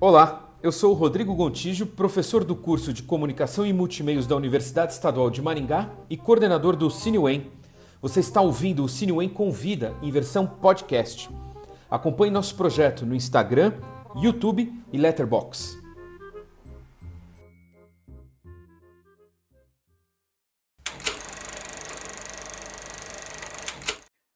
Olá, eu sou o Rodrigo Gontijo, professor do curso de Comunicação e Multimeios da Universidade Estadual de Maringá e coordenador do CineWen. Você está ouvindo o CineWen Convida em versão podcast. Acompanhe nosso projeto no Instagram, YouTube e Letterboxd.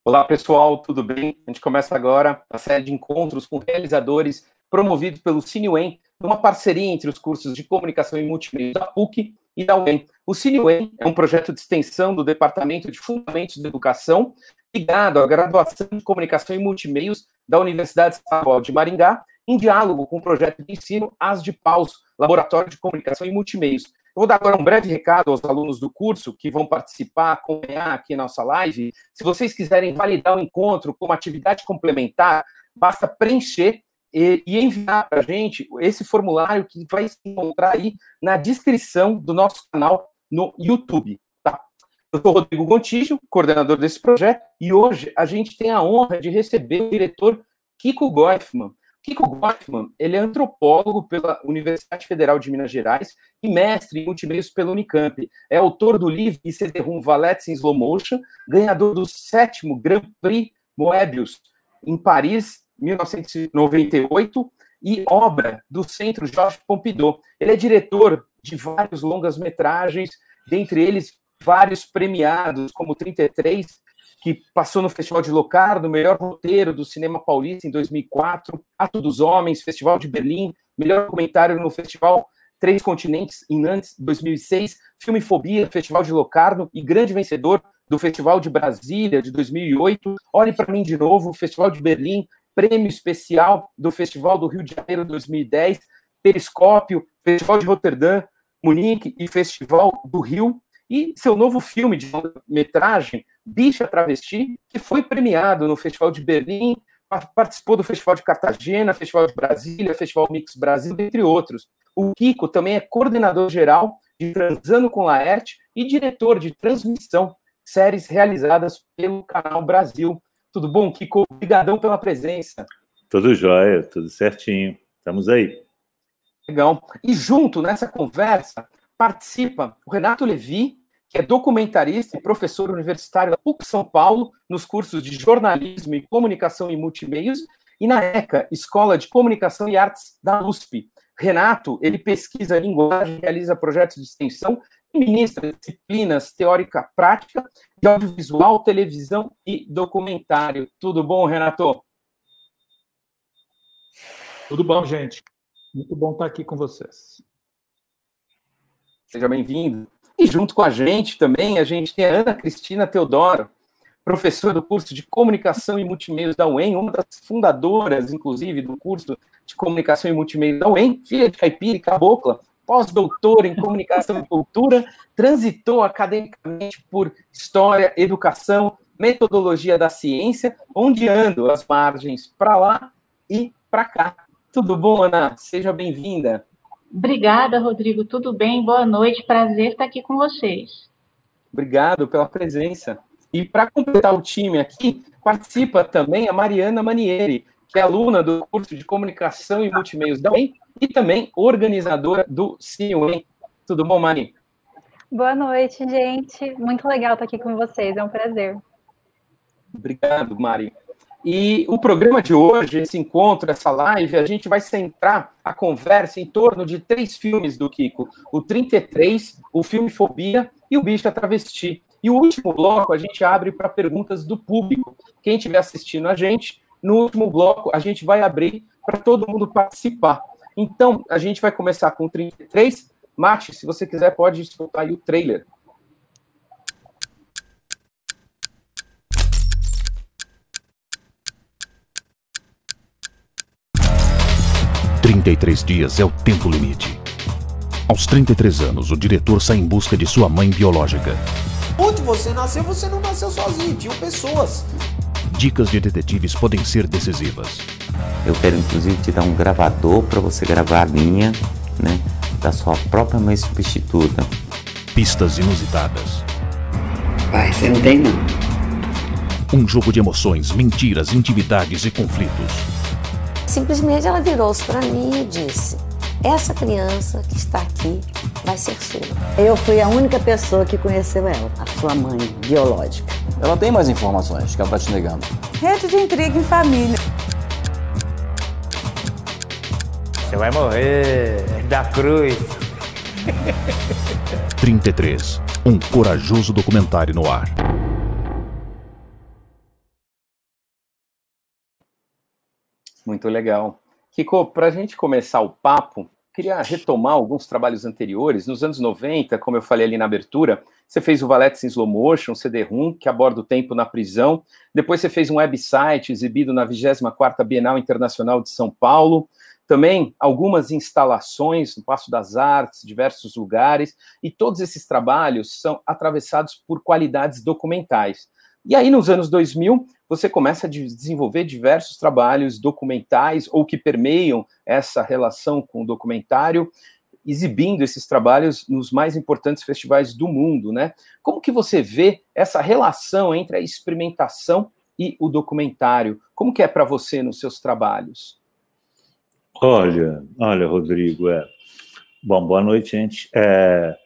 Olá pessoal, tudo bem? A gente começa agora a série de encontros com realizadores promovidos pelo CineWen, numa parceria entre os cursos de Comunicação e Multimédia da PUC e da UEM. O CineWen é um projeto de extensão do Departamento de Fundamentos da Educação, ligado à graduação de Comunicação e Multimeios da Universidade Estadual de Maringá, em diálogo com o projeto de ensino As de Paus, Laboratório de Comunicação e Multimeios, eu vou dar agora um breve recado aos alunos do curso que vão participar, acompanhar aqui nossa live. Se vocês quiserem validar o encontro como atividade complementar, basta preencher e, e enviar para a gente esse formulário que vai se encontrar aí na descrição do nosso canal no YouTube. Tá? Eu sou Rodrigo Gontijo, coordenador desse projeto, e hoje a gente tem a honra de receber o diretor Kiko Goifman. Kiko Gottman, ele é antropólogo pela Universidade Federal de Minas Gerais e mestre em multimeios pela Unicamp. É autor do livro CD-ROM Valets em Slow Motion, ganhador do sétimo Grand Prix Moebius em Paris, 1998, e obra do Centro Jorge Pompidou. Ele é diretor de vários longas-metragens, dentre eles vários premiados, como 33, que passou no Festival de Locarno, melhor roteiro do cinema paulista em 2004, Ato dos Homens, Festival de Berlim, melhor documentário no Festival Três Continentes em Nantes, 2006, Filme Fobia, Festival de Locarno e grande vencedor do Festival de Brasília de 2008. Olhe para mim de novo, Festival de Berlim, prêmio especial do Festival do Rio de Janeiro 2010, Periscópio, Festival de Roterdã, Munique e Festival do Rio. E seu novo filme de metragem, Bicha Travesti, que foi premiado no Festival de Berlim, participou do Festival de Cartagena, Festival de Brasília, Festival Mix Brasil, entre outros. O Kiko também é coordenador geral de Transando com Laerte e diretor de transmissão, séries realizadas pelo Canal Brasil. Tudo bom, Kiko? Obrigadão pela presença. Tudo jóia, tudo certinho. Estamos aí. Legal. E junto nessa conversa participa o Renato Levi, que é documentarista e professor universitário da PUC São Paulo, nos cursos de jornalismo e comunicação e multimeios, e na ECA, Escola de Comunicação e Artes da USP. Renato, ele pesquisa linguagem, realiza projetos de extensão ministra disciplinas teórica prática de audiovisual, televisão e documentário. Tudo bom, Renato? Tudo bom, gente. Muito bom estar aqui com vocês. Seja bem-vindo. E junto com a gente também, a gente tem a Ana Cristina Teodoro, professora do curso de Comunicação e Multimeios da UEM, uma das fundadoras, inclusive, do curso de Comunicação e Multimeios da UEM, filha de caipira e cabocla, pós-doutora em Comunicação e Cultura, transitou academicamente por História, Educação, Metodologia da Ciência, ondeando as margens para lá e para cá. Tudo bom, Ana? Seja bem-vinda. Obrigada, Rodrigo. Tudo bem? Boa noite. Prazer estar aqui com vocês. Obrigado pela presença. E para completar o time aqui, participa também a Mariana Manieri, que é aluna do curso de Comunicação e Multimeios da UEM e também organizadora do CIUEM. Tudo bom, Mari? Boa noite, gente. Muito legal estar aqui com vocês. É um prazer. Obrigado, Mari. E o programa de hoje, esse encontro, essa live, a gente vai centrar a conversa em torno de três filmes do Kiko: o 33, o filme Fobia e o Bicho a Travesti. E o último bloco a gente abre para perguntas do público. Quem estiver assistindo a gente, no último bloco a gente vai abrir para todo mundo participar. Então, a gente vai começar com o 33. Mate, se você quiser, pode soltar aí o trailer. 33 dias é o tempo limite. Aos 33 anos, o diretor sai em busca de sua mãe biológica. Onde você nasceu, você não nasceu sozinho, tinham pessoas. Dicas de detetives podem ser decisivas. Eu quero inclusive te dar um gravador para você gravar a linha, né, da sua própria mãe substituta. Pistas inusitadas. Pai, você não tem não. Um jogo de emoções, mentiras, intimidades e conflitos Simplesmente ela virou-se para mim e disse: Essa criança que está aqui vai ser sua. Eu fui a única pessoa que conheceu ela, a sua mãe biológica. Ela tem mais informações que ela está te negando. Rede de intriga em família. Você vai morrer da cruz. 33. Um corajoso documentário no ar. Muito legal. Kiko, para a gente começar o papo, queria retomar alguns trabalhos anteriores. Nos anos 90, como eu falei ali na abertura, você fez o Valetes em Slow Motion, CD-ROM, que aborda o tempo na prisão. Depois você fez um website exibido na 24ª Bienal Internacional de São Paulo. Também algumas instalações no Passo das Artes, diversos lugares. E todos esses trabalhos são atravessados por qualidades documentais. E aí, nos anos 2000, você começa a desenvolver diversos trabalhos documentais ou que permeiam essa relação com o documentário, exibindo esses trabalhos nos mais importantes festivais do mundo, né? Como que você vê essa relação entre a experimentação e o documentário? Como que é para você nos seus trabalhos? Olha, olha, Rodrigo, é... Bom, boa noite, gente. É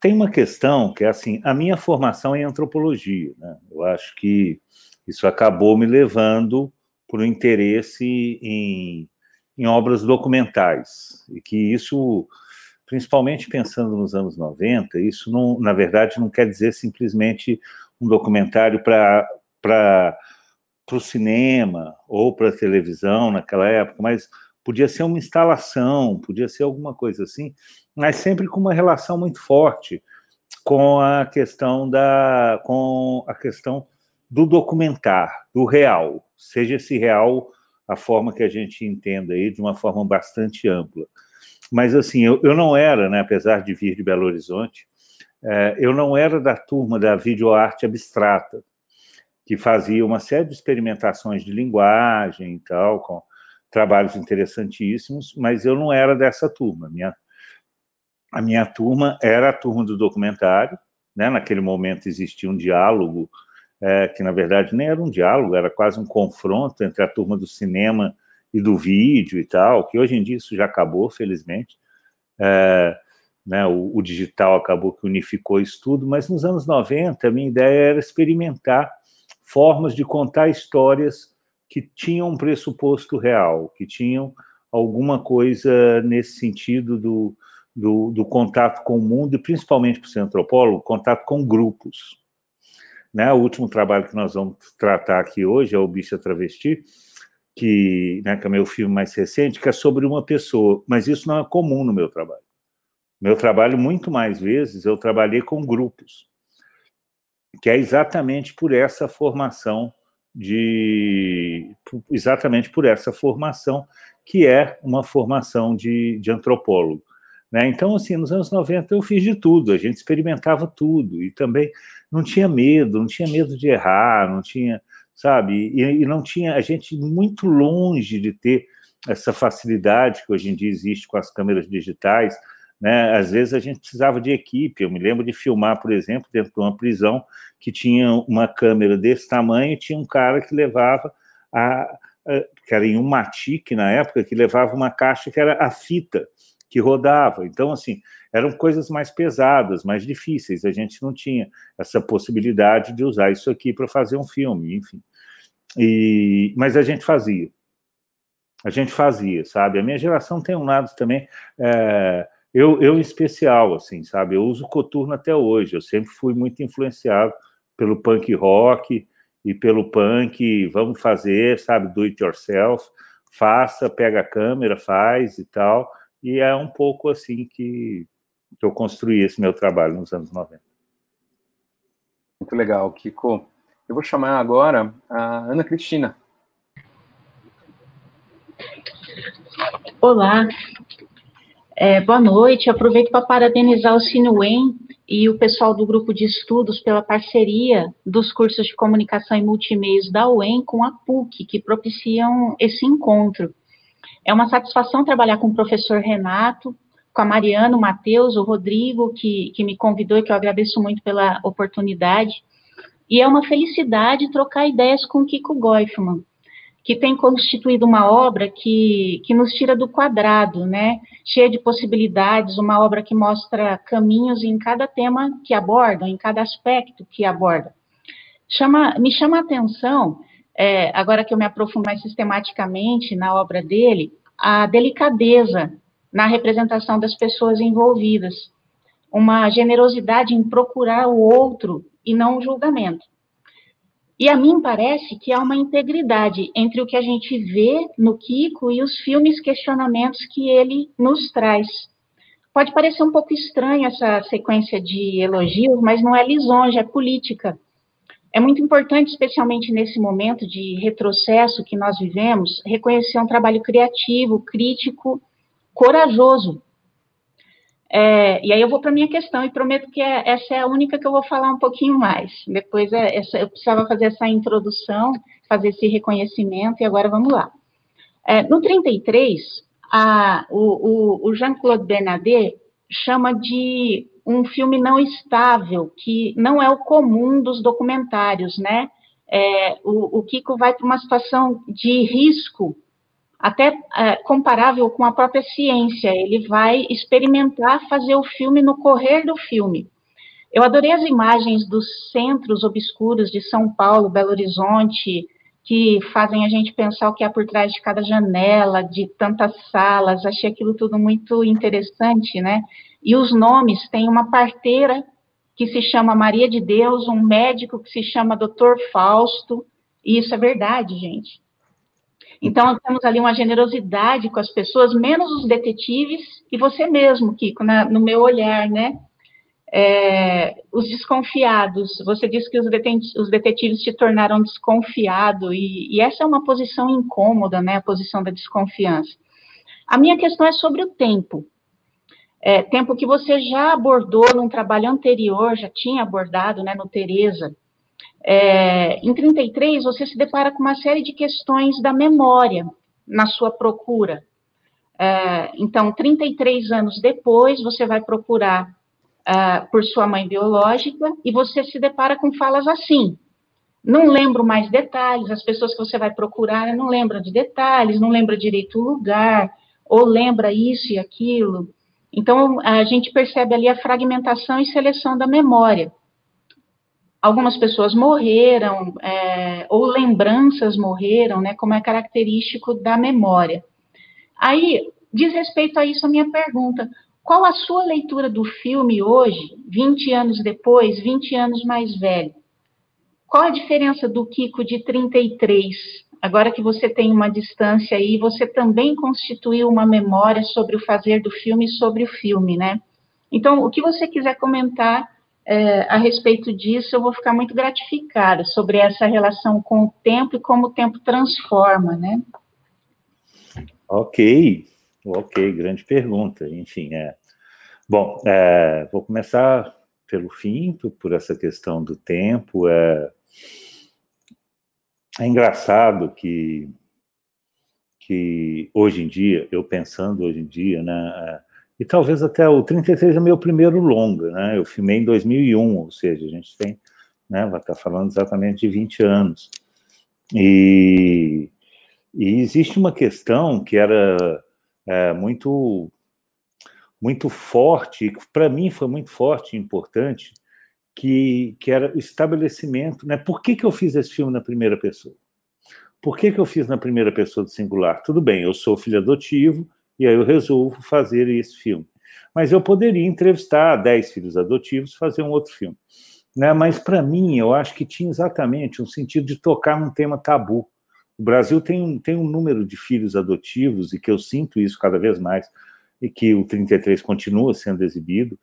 tem uma questão que é assim, a minha formação é em antropologia, né? Eu acho que isso acabou me levando por um interesse em, em obras documentais, e que isso, principalmente pensando nos anos 90, isso não, na verdade não quer dizer simplesmente um documentário para para o cinema ou para a televisão naquela época, mas podia ser uma instalação, podia ser alguma coisa assim, mas sempre com uma relação muito forte com a questão da com a questão do documentar, do real, seja esse real a forma que a gente entenda aí de uma forma bastante ampla. Mas assim, eu, eu não era, né, apesar de vir de Belo Horizonte, é, eu não era da turma da videoarte abstrata, que fazia uma série de experimentações de linguagem e tal, com trabalhos interessantíssimos, mas eu não era dessa turma. Minha, a minha turma era a turma do documentário, né? naquele momento existia um diálogo, é, que na verdade nem era um diálogo, era quase um confronto entre a turma do cinema e do vídeo e tal, que hoje em dia isso já acabou, felizmente. É, né, o, o, digital acabou que unificou isso tudo, mas nos anos 90 a minha ideia era experimentar formas de contar histórias que tinham um pressuposto real, que tinham alguma coisa nesse sentido do, do, do contato com o mundo, e principalmente para o ser antropólogo, contato com grupos. Né? O último trabalho que nós vamos tratar aqui hoje é o Bicha Travesti, que, né, que é meu filme mais recente, que é sobre uma pessoa, mas isso não é comum no meu trabalho. Meu trabalho, muito mais vezes, eu trabalhei com grupos, que é exatamente por essa formação de exatamente por essa formação que é uma formação de, de antropólogo. Né? Então, assim, nos anos 90 eu fiz de tudo, a gente experimentava tudo e também não tinha medo, não tinha medo de errar, não tinha, sabe, e, e não tinha a gente muito longe de ter essa facilidade que hoje em dia existe com as câmeras digitais, né? Às vezes a gente precisava de equipe. Eu me lembro de filmar, por exemplo, dentro de uma prisão que tinha uma câmera desse tamanho e tinha um cara que levava a, a que era em um matique na época, que levava uma caixa que era a fita que rodava. Então, assim, eram coisas mais pesadas, mais difíceis. A gente não tinha essa possibilidade de usar isso aqui para fazer um filme, enfim. E, mas a gente fazia. A gente fazia, sabe? A minha geração tem um lado também. É, eu, eu, em especial, assim, sabe? Eu uso coturno até hoje. Eu sempre fui muito influenciado pelo punk rock e pelo punk. Vamos fazer, sabe? Do it yourself. Faça, pega a câmera, faz e tal. E é um pouco assim que, que eu construí esse meu trabalho nos anos 90. Muito legal, Kiko. Eu vou chamar agora a Ana Cristina. Olá, é, boa noite. Aproveito para parabenizar o Sinuem e o pessoal do grupo de estudos pela parceria dos cursos de comunicação e multimeios da UEM com a PUC, que propiciam esse encontro. É uma satisfação trabalhar com o professor Renato, com a Mariana, o Matheus, o Rodrigo, que, que me convidou e que eu agradeço muito pela oportunidade. E é uma felicidade trocar ideias com o Kiko Goifman, que tem constituído uma obra que, que nos tira do quadrado, né? Cheia de possibilidades, uma obra que mostra caminhos em cada tema que aborda, em cada aspecto que aborda. Chama, me chama a atenção, é, agora que eu me aprofundo mais sistematicamente na obra dele, a delicadeza na representação das pessoas envolvidas, uma generosidade em procurar o outro e não o julgamento. E a mim parece que há uma integridade entre o que a gente vê no Kiko e os filmes questionamentos que ele nos traz. Pode parecer um pouco estranho essa sequência de elogios, mas não é lisonja, é política. É muito importante, especialmente nesse momento de retrocesso que nós vivemos, reconhecer um trabalho criativo, crítico, corajoso, é, e aí eu vou para a minha questão e prometo que é, essa é a única que eu vou falar um pouquinho mais. Depois é, essa, eu precisava fazer essa introdução, fazer esse reconhecimento, e agora vamos lá. É, no 33, a, o, o, o Jean-Claude Bernardet chama de um filme não estável, que não é o comum dos documentários, né? É, o, o Kiko vai para uma situação de risco até é, comparável com a própria ciência. Ele vai experimentar fazer o filme no correr do filme. Eu adorei as imagens dos centros obscuros de São Paulo, Belo Horizonte, que fazem a gente pensar o que há por trás de cada janela, de tantas salas. Achei aquilo tudo muito interessante, né? E os nomes, tem uma parteira que se chama Maria de Deus, um médico que se chama Dr. Fausto, e isso é verdade, gente. Então, temos ali uma generosidade com as pessoas, menos os detetives e você mesmo, Kiko, na, no meu olhar, né? É, os desconfiados, você disse que os, os detetives se tornaram desconfiados, e, e, essa é uma posição incômoda, né? A posição da desconfiança. A minha questão é sobre o tempo. É, tempo que você já abordou num trabalho anterior, já tinha abordado, né, no Tereza, é, em 33, você se depara com uma série de questões da memória na sua procura. É, então, 33 anos depois, você vai procurar é, por sua mãe biológica e você se depara com falas assim. Não lembro mais detalhes, as pessoas que você vai procurar não lembram de detalhes, não lembra direito o lugar, ou lembra isso e aquilo. Então, a gente percebe ali a fragmentação e seleção da memória algumas pessoas morreram, é, ou lembranças morreram, né, como é característico da memória. Aí, diz respeito a isso a minha pergunta, qual a sua leitura do filme hoje, 20 anos depois, 20 anos mais velho? Qual a diferença do Kiko de 33? Agora que você tem uma distância aí, você também constituiu uma memória sobre o fazer do filme e sobre o filme, né? Então, o que você quiser comentar é, a respeito disso, eu vou ficar muito gratificada sobre essa relação com o tempo e como o tempo transforma, né? Ok, ok, grande pergunta. Enfim, é. Bom, é, vou começar pelo fim, por essa questão do tempo. É, é engraçado que, que hoje em dia, eu pensando hoje em dia, né, é, e talvez até o 33 é meu primeiro longa, né? Eu filmei em 2001, ou seja, a gente tem, né, vai estar falando exatamente de 20 anos. E, e existe uma questão que era é, muito muito forte, para mim foi muito forte e importante, que, que era o estabelecimento, né? Por que, que eu fiz esse filme na primeira pessoa? Por que, que eu fiz na primeira pessoa do singular? Tudo bem, eu sou filho adotivo, e aí eu resolvo fazer esse filme. Mas eu poderia entrevistar 10 filhos adotivos fazer um outro filme. Né? Mas, para mim, eu acho que tinha exatamente um sentido de tocar num tema tabu. O Brasil tem, tem um número de filhos adotivos, e que eu sinto isso cada vez mais, e que o 33 continua sendo exibido,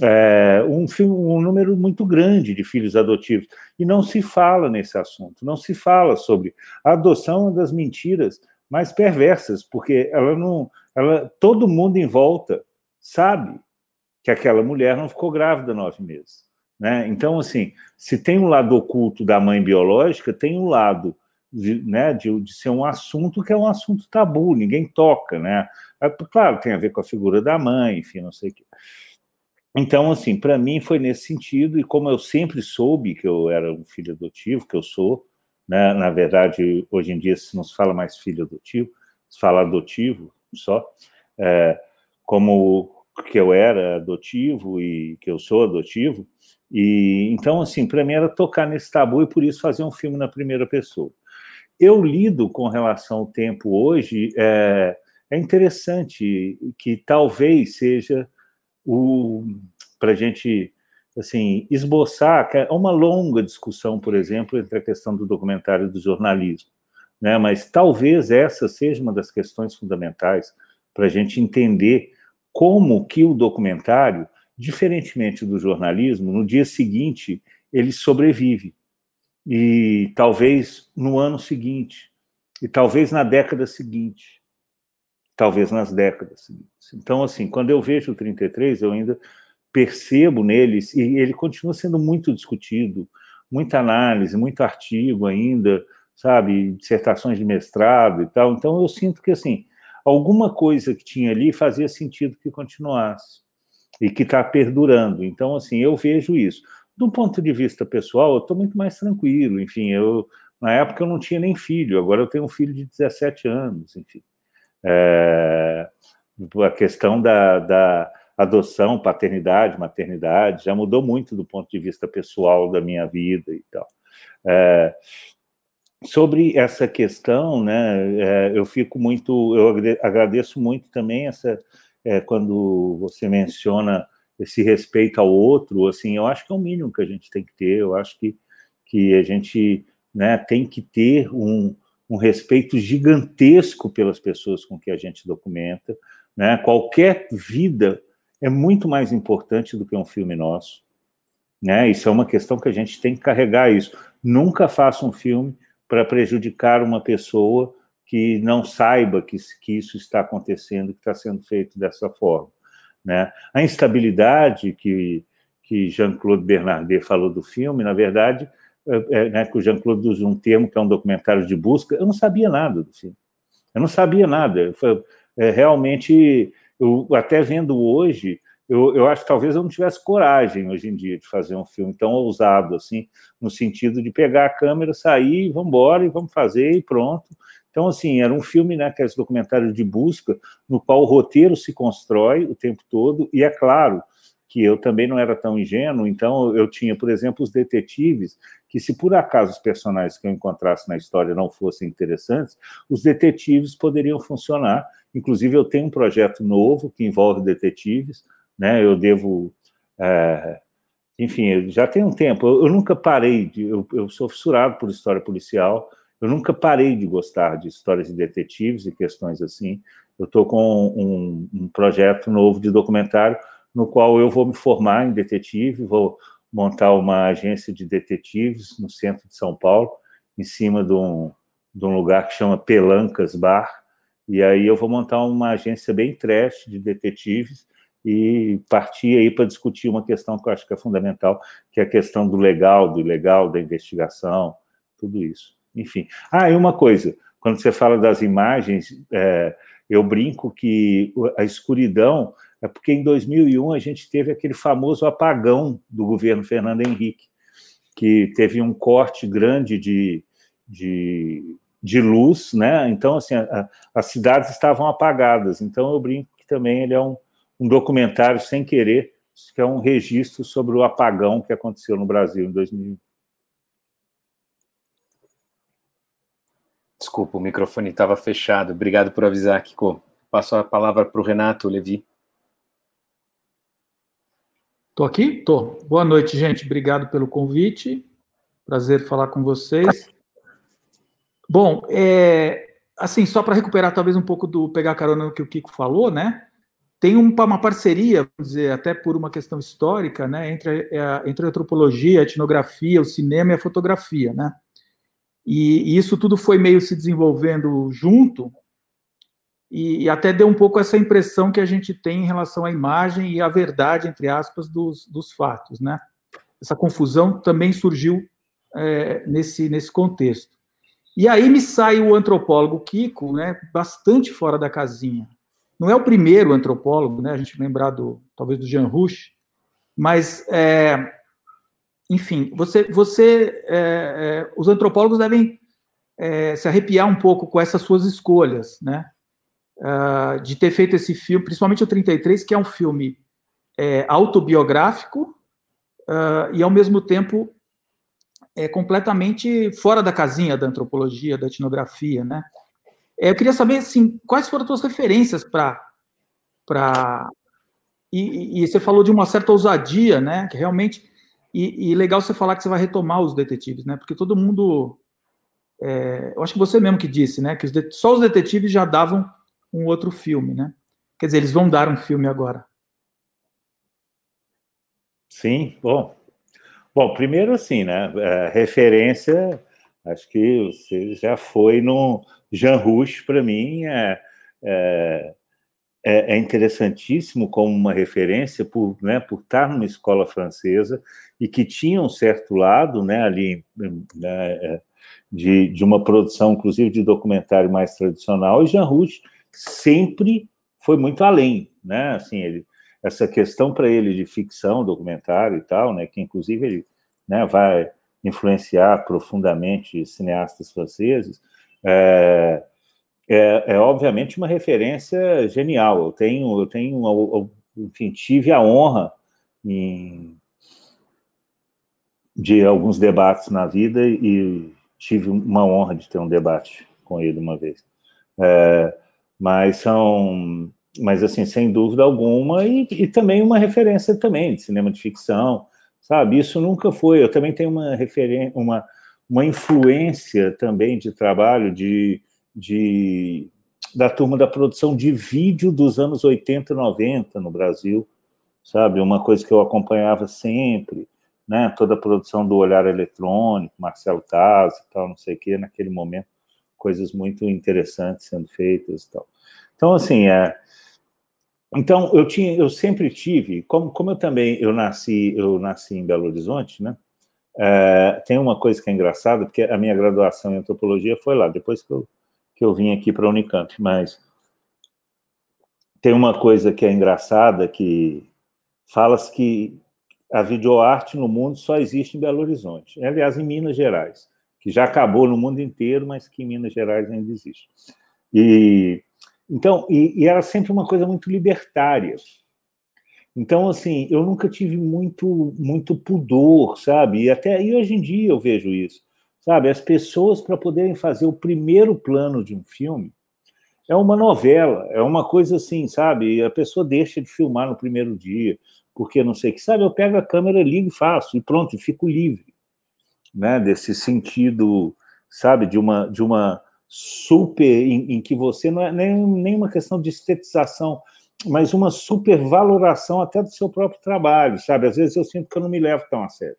é, um, um número muito grande de filhos adotivos. E não se fala nesse assunto, não se fala sobre a adoção das mentiras mais perversas, porque ela não, ela, todo mundo em volta sabe que aquela mulher não ficou grávida nove meses, né? Então, assim, se tem um lado oculto da mãe biológica, tem um lado de, né, de, de ser um assunto que é um assunto tabu, ninguém toca, né? É, claro, tem a ver com a figura da mãe, enfim, não sei o quê. Então, assim, para mim foi nesse sentido, e como eu sempre soube que eu era um filho adotivo, que eu sou, né? Na verdade, hoje em dia se não se fala mais filho adotivo, se fala adotivo só, é, como que eu era adotivo e que eu sou adotivo, e então assim para mim era tocar nesse tabu e por isso fazer um filme na primeira pessoa. Eu lido com relação ao tempo hoje é, é interessante que talvez seja para a gente assim esboçar é uma longa discussão, por exemplo, entre a questão do documentário e do jornalismo, né? Mas talvez essa seja uma das questões fundamentais para a gente entender como que o documentário, diferentemente do jornalismo, no dia seguinte ele sobrevive. E talvez no ano seguinte. E talvez na década seguinte, talvez nas décadas seguintes. Então, assim, quando eu vejo o 33, eu ainda percebo neles, e ele continua sendo muito discutido, muita análise, muito artigo ainda, sabe, dissertações de mestrado e tal. Então eu sinto que assim alguma coisa que tinha ali fazia sentido que continuasse e que está perdurando. Então assim eu vejo isso. Do ponto de vista pessoal, eu estou muito mais tranquilo. Enfim, eu na época eu não tinha nem filho, agora eu tenho um filho de 17 anos. Enfim, é, a questão da, da adoção, paternidade, maternidade, já mudou muito do ponto de vista pessoal da minha vida e tal. É, sobre essa questão, né, é, eu fico muito, eu agradeço muito também essa, é, quando você menciona esse respeito ao outro, assim, eu acho que é o mínimo que a gente tem que ter, eu acho que, que a gente, né, tem que ter um, um respeito gigantesco pelas pessoas com que a gente documenta, né, qualquer vida é muito mais importante do que um filme nosso. Né? Isso é uma questão que a gente tem que carregar isso. Nunca faça um filme para prejudicar uma pessoa que não saiba que, que isso está acontecendo, que está sendo feito dessa forma. Né? A instabilidade que, que Jean-Claude Bernardet falou do filme, na verdade, né, que o Jean-Claude usa um termo que é um documentário de busca, eu não sabia nada do filme. Eu não sabia nada. Foi, é, realmente eu até vendo hoje, eu, eu acho que talvez eu não tivesse coragem hoje em dia de fazer um filme tão ousado, assim, no sentido de pegar a câmera, sair, vamos embora e vamos fazer e pronto. Então, assim, era um filme, né, que é esse documentário de busca, no qual o roteiro se constrói o tempo todo, e é claro que eu também não era tão ingênuo, então eu tinha, por exemplo, os detetives, que se por acaso os personagens que eu encontrasse na história não fossem interessantes, os detetives poderiam funcionar Inclusive, eu tenho um projeto novo que envolve detetives, né? Eu devo. É, enfim, já tem um tempo. Eu, eu nunca parei de. Eu, eu, sou fissurado por história policial. Eu nunca parei de gostar de histórias de detetives e questões assim. Eu estou com um, um projeto novo de documentário no qual eu vou me formar em detetive, vou montar uma agência de detetives no centro de São Paulo, em cima de um, de um lugar que chama Pelancas Bar, e aí eu vou montar uma agência bem trash de detetives e partir aí para discutir uma questão que eu acho que é fundamental, que é a questão do legal, do ilegal, da investigação, tudo isso. Enfim. Ah, e uma coisa, quando você fala das imagens, é, eu brinco que a escuridão é porque em 2001 a gente teve aquele famoso apagão do governo Fernando Henrique, que teve um corte grande de, de de luz, né? Então, assim, a, as cidades estavam apagadas. Então, eu brinco que também ele é um, um documentário sem querer, que é um registro sobre o apagão que aconteceu no Brasil em 2000. Desculpa, o microfone estava fechado. Obrigado por avisar, Kiko. Passo a palavra para o Renato Levi. Estou aqui? Estou. Boa noite, gente. Obrigado pelo convite. Prazer falar com vocês. Bom, é, assim, só para recuperar talvez um pouco do pegar carona no que o Kiko falou, né? Tem uma parceria, vamos dizer, até por uma questão histórica, né, entre a, entre a antropologia, a etnografia, o cinema e a fotografia, né? E, e isso tudo foi meio se desenvolvendo junto, e, e, até deu um pouco essa impressão que a gente tem em relação à imagem e à verdade, entre aspas, dos, dos fatos, né? Essa confusão também surgiu é, nesse, nesse contexto. E aí me sai o antropólogo Kiko, né, bastante fora da casinha. Não é o primeiro antropólogo, né, a gente lembrar do, talvez do Jean Rouch, mas, é, enfim, você, você é, é, os antropólogos devem é, se arrepiar um pouco com essas suas escolhas, né? Uh, de ter feito esse filme, principalmente o 33, que é um filme é, autobiográfico uh, e, ao mesmo tempo, é completamente fora da casinha da antropologia, da etnografia, né? É, eu queria saber, assim, quais foram as tuas referências para... para e, e, você falou de uma certa ousadia, né? Que realmente... E, e legal você falar que você vai retomar os detetives, né? Porque todo mundo... É, eu acho que você mesmo que disse, né? Que os só os detetives já davam um outro filme, né? Quer dizer, eles vão dar um filme agora. Sim, bom. Bom, primeiro assim, né? É, referência, acho que você já foi no Jean Rouge, para mim, é, é, é, interessantíssimo como uma referência por, né, por estar numa escola francesa e que tinha um certo lado, né, ali, né, é, de, de uma produção, inclusive, de documentário mais tradicional, e Jean Rouge sempre foi muito além, né? Assim, ele, essa questão para ele de ficção, documentário e tal, né? Que inclusive ele, né? Vai influenciar profundamente cineastas franceses. É, é, é, obviamente uma referência genial. Eu tenho, eu tenho, enfim, tive a honra em, de alguns debates na vida e tive uma honra de ter um debate com ele uma vez. É, mas são, mas assim, sem dúvida alguma, e, e também uma referência também de cinema de ficção, sabe? Isso nunca foi. Eu também tenho uma referência, uma, uma influência também de trabalho de, de da turma da produção de vídeo dos anos 80 e 90 no Brasil, sabe? Uma coisa que eu acompanhava sempre, né? Toda a produção do Olhar Eletrônico, Marcelo Taz e tal, não sei o quê, naquele momento coisas muito interessantes sendo feitas e tal. Então, assim, é, então eu tinha, eu sempre tive, como, como eu também eu nasci, eu nasci em Belo Horizonte, né? É, tem uma coisa que é engraçada, porque a minha graduação em antropologia foi lá, depois que eu, que eu vim aqui para a Unicamp, mas tem uma coisa que é engraçada, que fala-se que a videoarte no mundo só existe em Belo Horizonte, aliás, em Minas Gerais que já acabou no mundo inteiro, mas que em Minas Gerais ainda existe. E então, e, e era sempre uma coisa muito libertária. Então, assim, eu nunca tive muito muito pudor, sabe? E até e hoje em dia eu vejo isso, sabe? As pessoas para poderem fazer o primeiro plano de um filme é uma novela, é uma coisa assim, sabe? A pessoa deixa de filmar no primeiro dia, porque não sei o que, sabe? Eu pego a câmera, ligo e faço, e pronto, e fico livre né, desse sentido, sabe, de uma, de uma super, em, em que você não é nem, nem uma questão de estetização, mas uma supervaloração até do seu próprio trabalho, sabe? Às vezes eu sinto que eu não me levo tão a sério.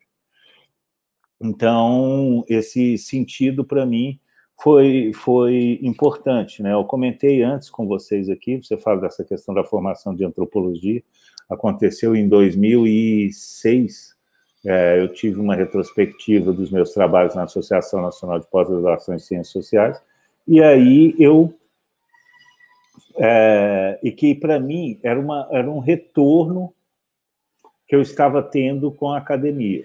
Então, esse sentido, para mim, foi, foi importante. Né? Eu comentei antes com vocês aqui, você fala dessa questão da formação de antropologia, aconteceu em 2006, é, eu tive uma retrospectiva dos meus trabalhos na Associação Nacional de Pós-Graduação em Ciências Sociais, e aí eu. É, e que, para mim, era, uma, era um retorno que eu estava tendo com a academia.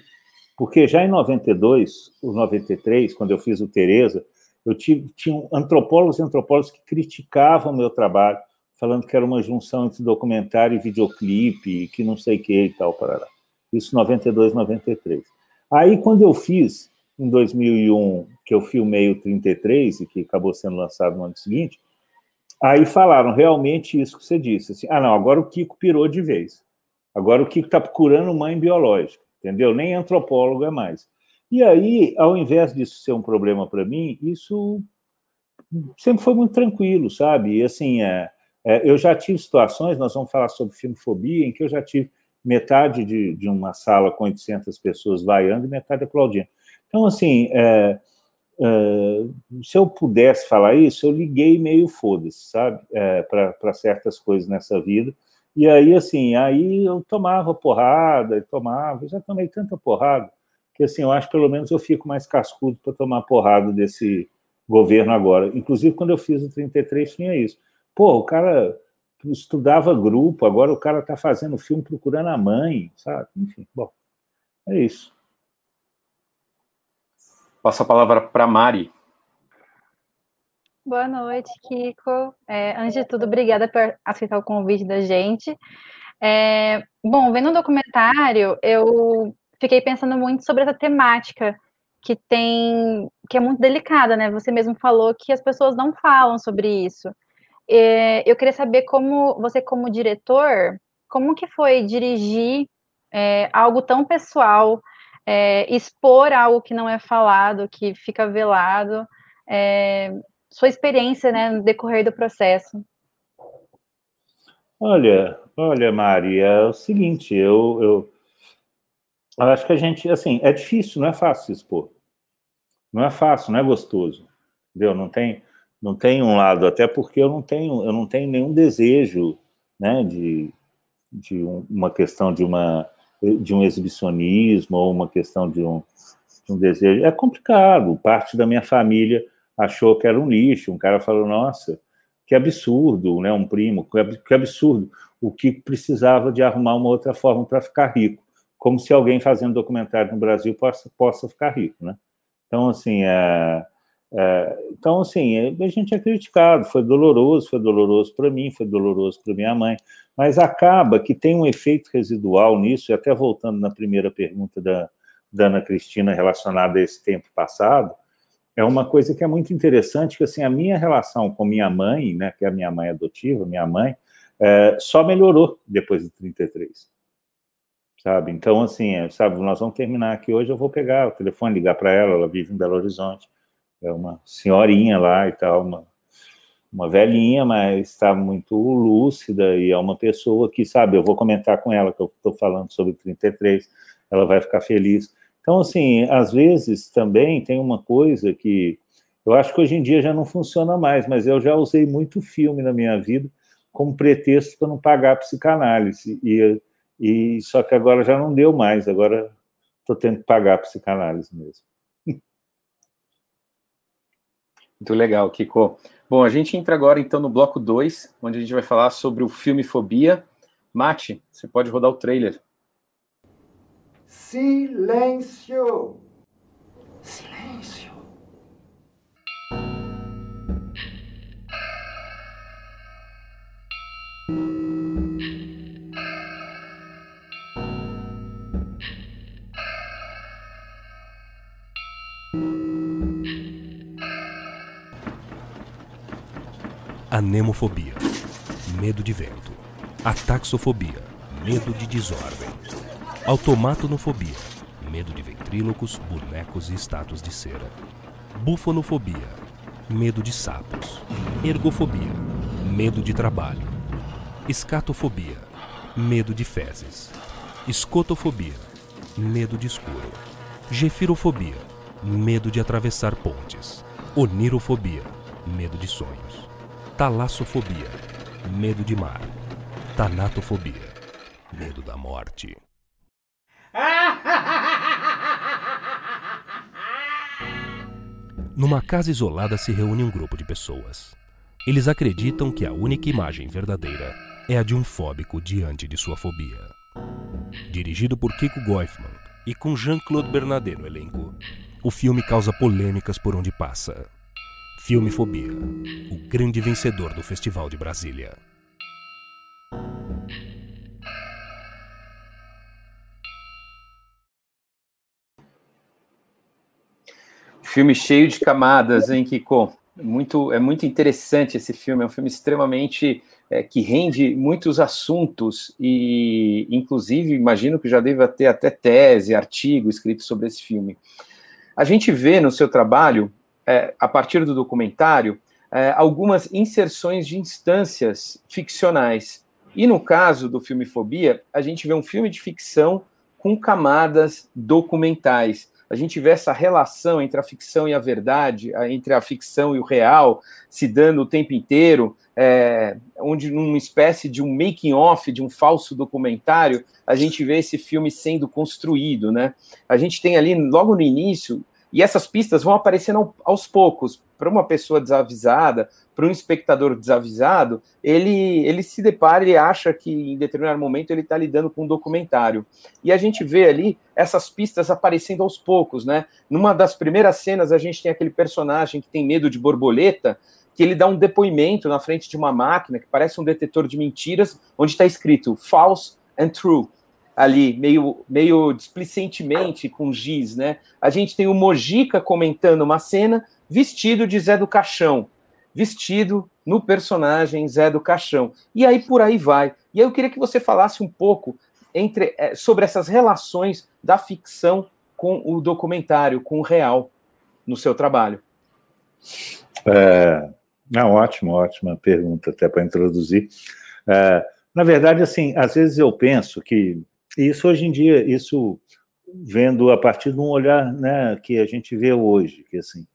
Porque já em 92, ou 93, quando eu fiz o Tereza, eu tive, tinha antropólogos e antropólogos que criticavam o meu trabalho, falando que era uma junção entre documentário e videoclipe, que não sei o que e tal, parará. Isso 92, 93. Aí, quando eu fiz, em 2001, que eu filmei o 33, e que acabou sendo lançado no ano seguinte, aí falaram realmente isso que você disse. Assim, ah, não, agora o Kiko pirou de vez. Agora o Kiko está procurando mãe biológica, entendeu? Nem antropólogo é mais. E aí, ao invés disso ser um problema para mim, isso sempre foi muito tranquilo, sabe? E assim, é, é, eu já tive situações, nós vamos falar sobre filmofobia, em que eu já tive metade de, de uma sala com 800 pessoas vaiando e metade aplaudindo. Então, assim, é, é, se eu pudesse falar isso, eu liguei meio foda-se, sabe, é, para certas coisas nessa vida. E aí, assim, aí eu tomava porrada, tomava, já tomei tanta porrada, que assim, eu acho que pelo menos eu fico mais cascudo para tomar porrada desse governo agora. Inclusive, quando eu fiz o 33, tinha isso. Pô, o cara estudava grupo, agora o cara está fazendo filme procurando a mãe, sabe? Enfim, bom, é isso. Passo a palavra para Mari. Boa noite, Kiko. É, antes de tudo, obrigada por aceitar o convite da gente. É, bom, vendo o documentário, eu fiquei pensando muito sobre essa temática que tem, que é muito delicada, né? Você mesmo falou que as pessoas não falam sobre isso. É, eu queria saber como você, como diretor, como que foi dirigir é, algo tão pessoal, é, expor algo que não é falado, que fica velado, é, sua experiência, né, no decorrer do processo. Olha, olha, Mari, é o seguinte, eu, eu, eu acho que a gente, assim, é difícil, não é fácil expor. Não é fácil, não é gostoso, entendeu? Não tem, não tem um lado, até porque eu não tenho, eu não tenho nenhum desejo, né, de, de uma questão de uma de um exibicionismo ou uma questão de um, de um desejo. É complicado. Parte da minha família achou que era um lixo. Um cara falou: Nossa, que absurdo, né? Um primo, que absurdo. O que precisava de arrumar uma outra forma para ficar rico, como se alguém fazendo documentário no Brasil possa, possa ficar rico, né? Então, assim, é, é, então, assim, a gente é criticado, foi doloroso, foi doloroso para mim, foi doloroso para minha mãe, mas acaba que tem um efeito residual nisso, e até voltando na primeira pergunta da, da Ana Cristina relacionada a esse tempo passado, é uma coisa que é muito interessante, que assim, a minha relação com minha mãe, né, que é a minha mãe adotiva, minha mãe, é, só melhorou depois de 33. Sabe? Então, assim, é, sabe, nós vamos terminar aqui hoje, eu vou pegar o telefone, ligar para ela, ela vive em Belo Horizonte, é uma senhorinha lá e tal, uma, uma velhinha, mas está muito lúcida e é uma pessoa que, sabe, eu vou comentar com ela que eu estou falando sobre 33, ela vai ficar feliz. Então, assim, às vezes também tem uma coisa que eu acho que hoje em dia já não funciona mais, mas eu já usei muito filme na minha vida como pretexto para não pagar a psicanálise. E, e só que agora já não deu mais, agora estou tendo que pagar a psicanálise mesmo. Muito legal, Kiko. Bom, a gente entra agora então no bloco 2, onde a gente vai falar sobre o filme Fobia. Mate, você pode rodar o trailer. Silêncio! Silêncio! Anemofobia, medo de vento. Ataxofobia, medo de desordem. Automatonofobia, medo de ventrílocos, bonecos e estátuas de cera. Bufonofobia, medo de sapos. Ergofobia, medo de trabalho. Escatofobia, medo de fezes. Escotofobia, medo de escuro. Gefirofobia, medo de atravessar pontes. Onirofobia, medo de sonhos. Talassofobia, medo de mar. Tanatofobia, medo da morte. Numa casa isolada se reúne um grupo de pessoas. Eles acreditam que a única imagem verdadeira é a de um fóbico diante de sua fobia. Dirigido por Kiko Goifman e com Jean-Claude Bernardet no elenco, o filme causa polêmicas por onde passa. Filme Fobia, o grande vencedor do Festival de Brasília. Filme cheio de camadas, hein, Kiko? Muito, é muito interessante esse filme, é um filme extremamente é, que rende muitos assuntos e, inclusive, imagino que já deva ter até tese, artigo escrito sobre esse filme. A gente vê no seu trabalho é, a partir do documentário, é, algumas inserções de instâncias ficcionais. E no caso do filme Fobia, a gente vê um filme de ficção com camadas documentais. A gente vê essa relação entre a ficção e a verdade, entre a ficção e o real, se dando o tempo inteiro, é, onde numa espécie de um making off de um falso documentário, a gente vê esse filme sendo construído, né? A gente tem ali logo no início e essas pistas vão aparecendo aos poucos. Para uma pessoa desavisada, para um espectador desavisado, ele, ele se depara e acha que em determinado momento ele está lidando com um documentário. E a gente vê ali essas pistas aparecendo aos poucos, né? Numa das primeiras cenas, a gente tem aquele personagem que tem medo de borboleta, que ele dá um depoimento na frente de uma máquina que parece um detetor de mentiras, onde está escrito false and true ali, meio, meio displicentemente com giz, né? A gente tem o Mojica comentando uma cena vestido de Zé do Caixão, vestido no personagem Zé do Caixão. E aí por aí vai. E aí eu queria que você falasse um pouco entre, é, sobre essas relações da ficção com o documentário, com o real, no seu trabalho. É, não, ótimo, ótima pergunta, até para introduzir. É, na verdade, assim, às vezes eu penso que isso hoje em dia, isso vendo a partir de um olhar né, que a gente vê hoje, que assim,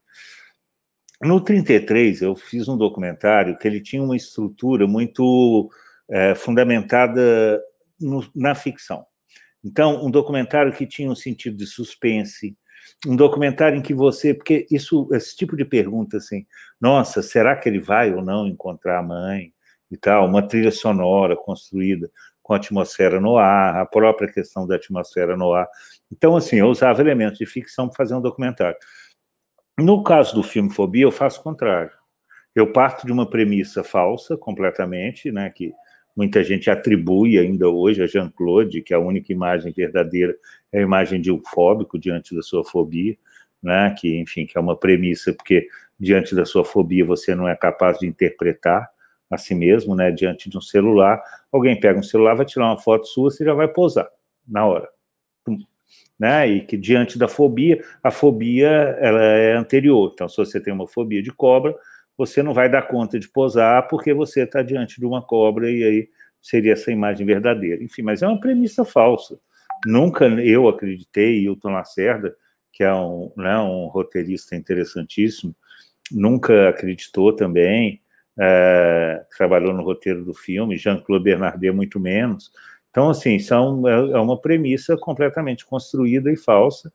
no 33 eu fiz um documentário que ele tinha uma estrutura muito é, fundamentada no, na ficção. Então, um documentário que tinha um sentido de suspense, um documentário em que você, porque isso, esse tipo de pergunta assim, nossa, será que ele vai ou não encontrar a mãe e tal, uma trilha sonora construída com atmosfera no ar, a própria questão da atmosfera no ar. Então, assim, eu usava elementos de ficção para fazer um documentário. No caso do filme Fobia, eu faço o contrário. Eu parto de uma premissa falsa completamente, né, que muita gente atribui ainda hoje a Jean-Claude, que a única imagem verdadeira é a imagem de um fóbico diante da sua fobia, né? que, enfim, que é uma premissa, porque diante da sua fobia você não é capaz de interpretar a si mesmo, né? diante de um celular, alguém pega um celular, vai tirar uma foto sua, você já vai posar na hora. Né? E que diante da fobia, a fobia ela é anterior. Então, se você tem uma fobia de cobra, você não vai dar conta de posar porque você está diante de uma cobra e aí seria essa imagem verdadeira. Enfim, mas é uma premissa falsa. Nunca eu acreditei, Hilton Lacerda, que é um, né, um roteirista interessantíssimo, nunca acreditou também, é, trabalhou no roteiro do filme, Jean-Claude Bernardet muito menos. Então, assim, são, é, é uma premissa completamente construída e falsa,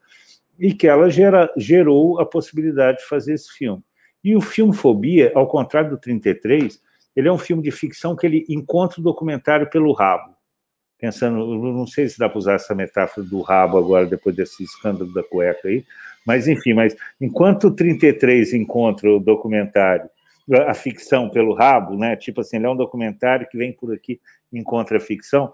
e que ela gera, gerou a possibilidade de fazer esse filme. E o filme Fobia, ao contrário do 33, ele é um filme de ficção que ele encontra o documentário pelo rabo. Pensando, não sei se dá para usar essa metáfora do rabo agora, depois desse escândalo da cueca aí, mas enfim, mas enquanto o 33 encontra o documentário, a ficção pelo rabo, né? Tipo assim, ele é um documentário que vem por aqui encontra a ficção.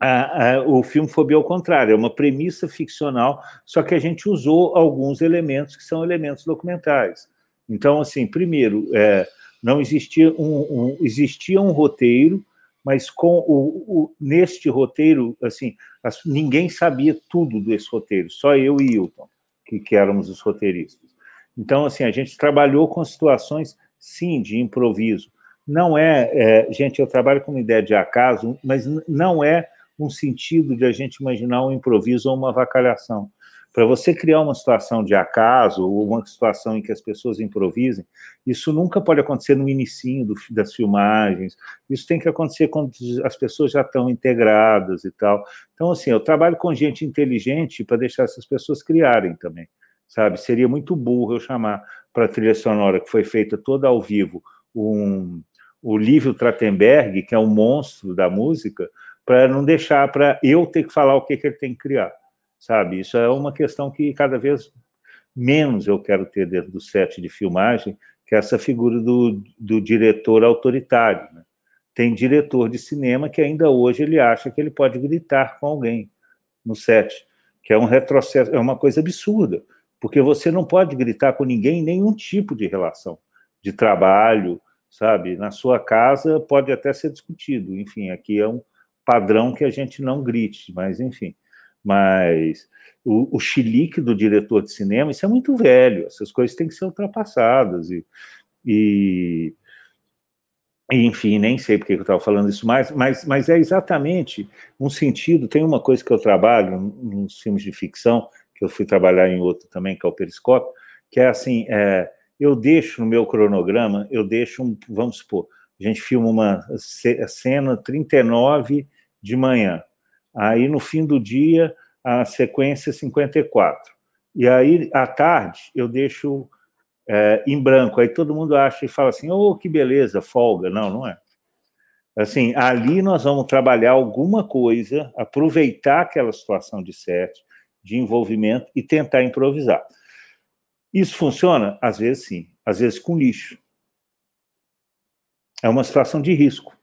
A, a, o filme Fobia ao contrário, é uma premissa ficcional, só que a gente usou alguns elementos que são elementos documentais. Então, assim, primeiro, é, não existia um, um, existia um roteiro, mas com o, o, neste roteiro, assim, as, ninguém sabia tudo desse roteiro, só eu e Hilton, que, que éramos os roteiristas. Então, assim, a gente trabalhou com situações, sim, de improviso. Não é, é, gente, eu trabalho com uma ideia de acaso, mas não é um sentido de a gente imaginar um improviso ou uma avacalhação. Para você criar uma situação de acaso, ou uma situação em que as pessoas improvisem, isso nunca pode acontecer no início das filmagens, isso tem que acontecer quando as pessoas já estão integradas e tal. Então, assim, eu trabalho com gente inteligente para deixar essas pessoas criarem também, sabe? Seria muito burro eu chamar para a trilha sonora, que foi feita toda ao vivo, um, o Lívio Trachtenberg, que é um monstro da música, para não deixar para eu ter que falar o que, que ele tem que criar sabe? Isso é uma questão que cada vez menos eu quero ter dentro do set de filmagem, que é essa figura do, do diretor autoritário. Né? Tem diretor de cinema que ainda hoje ele acha que ele pode gritar com alguém no set, que é um retrocesso, é uma coisa absurda, porque você não pode gritar com ninguém em nenhum tipo de relação, de trabalho, sabe? Na sua casa pode até ser discutido, enfim, aqui é um padrão que a gente não grite, mas enfim. Mas o, o chilique do diretor de cinema, isso é muito velho, essas coisas têm que ser ultrapassadas, e, e, e enfim, nem sei porque eu estava falando isso mais, mas, mas é exatamente um sentido, tem uma coisa que eu trabalho nos filmes de ficção, eu fui trabalhar em outro também, que é o Periscópio, que é assim, é, eu deixo no meu cronograma, eu deixo, um, vamos supor, a gente filma uma cena 39 de manhã, Aí, no fim do dia, a sequência 54. E aí, à tarde, eu deixo é, em branco. Aí todo mundo acha e fala assim: oh, que beleza, folga. Não, não é. Assim, ali nós vamos trabalhar alguma coisa, aproveitar aquela situação de set, de envolvimento e tentar improvisar. Isso funciona? Às vezes sim, às vezes com lixo. é uma situação de risco.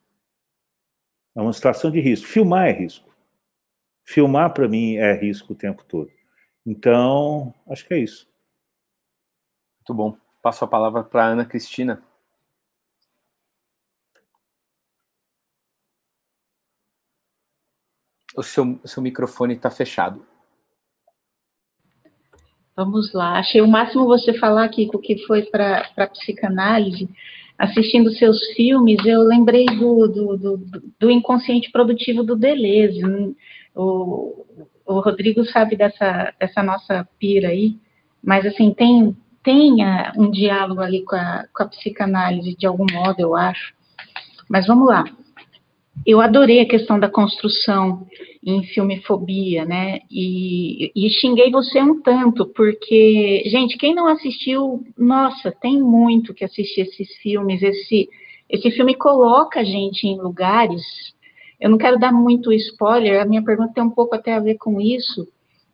É uma situação de risco. Filmar é risco. Filmar, para mim, é risco o tempo todo. Então, acho que é isso. Muito bom. Passo a palavra para Ana Cristina. O seu, seu microfone está fechado. Vamos lá. Achei o máximo você falar, Kiko, que foi para psicanálise. Assistindo seus filmes, eu lembrei do, do, do, do inconsciente produtivo do Deleuze. O, o Rodrigo sabe dessa, dessa nossa pira aí, mas assim, tem, tem um diálogo ali com a, com a psicanálise, de algum modo, eu acho. Mas vamos lá. Eu adorei a questão da construção em filmefobia, né? E, e xinguei você um tanto, porque, gente, quem não assistiu, nossa, tem muito que assistir esses filmes. Esse, esse filme coloca a gente em lugares. Eu não quero dar muito spoiler, a minha pergunta tem um pouco até a ver com isso.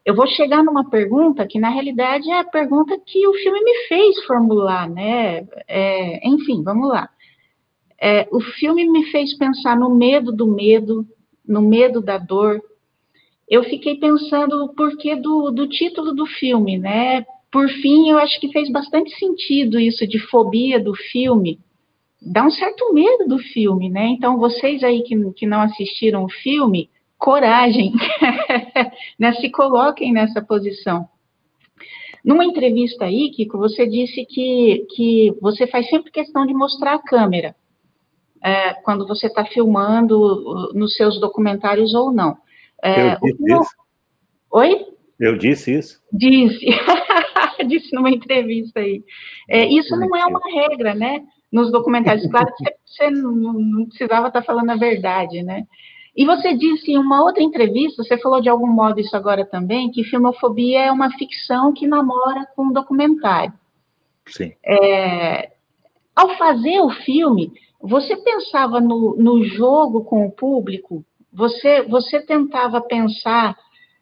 Eu vou chegar numa pergunta que, na realidade, é a pergunta que o filme me fez formular, né? É, enfim, vamos lá. É, o filme me fez pensar no medo do medo, no medo da dor. Eu fiquei pensando o porquê do, do título do filme, né? Por fim, eu acho que fez bastante sentido isso de fobia do filme. Dá um certo medo do filme, né? Então, vocês aí que, que não assistiram o filme, coragem, né? se coloquem nessa posição. Numa entrevista aí, Kiko, você disse que, que você faz sempre questão de mostrar a câmera é, quando você está filmando nos seus documentários ou não. É, Eu disse isso. Oi? Eu disse isso. Disse. disse numa entrevista aí. É, isso não é uma regra, né? Nos documentários. Claro que você não, não precisava estar tá falando a verdade, né? E você disse em uma outra entrevista, você falou de algum modo isso agora também, que filmofobia é uma ficção que namora com um documentário. Sim. É, ao fazer o filme, você pensava no, no jogo com o público? Você, você tentava pensar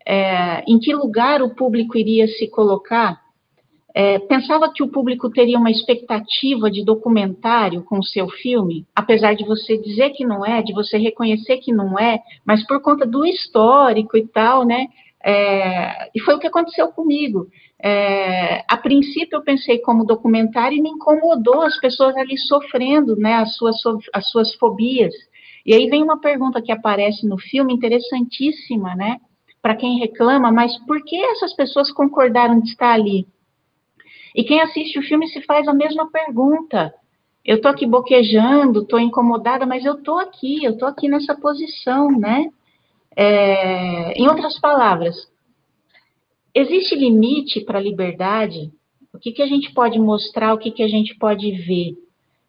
é, em que lugar o público iria se colocar? É, pensava que o público teria uma expectativa de documentário com o seu filme, apesar de você dizer que não é, de você reconhecer que não é, mas por conta do histórico e tal, né? É, e foi o que aconteceu comigo. É, a princípio eu pensei como documentário e me incomodou as pessoas ali sofrendo, né, as suas, as suas fobias. E aí vem uma pergunta que aparece no filme, interessantíssima, né, para quem reclama, mas por que essas pessoas concordaram de estar ali? E quem assiste o filme se faz a mesma pergunta. Eu estou aqui boquejando, estou incomodada, mas eu estou aqui, eu estou aqui nessa posição, né? É, em outras palavras, existe limite para a liberdade? O que, que a gente pode mostrar, o que, que a gente pode ver?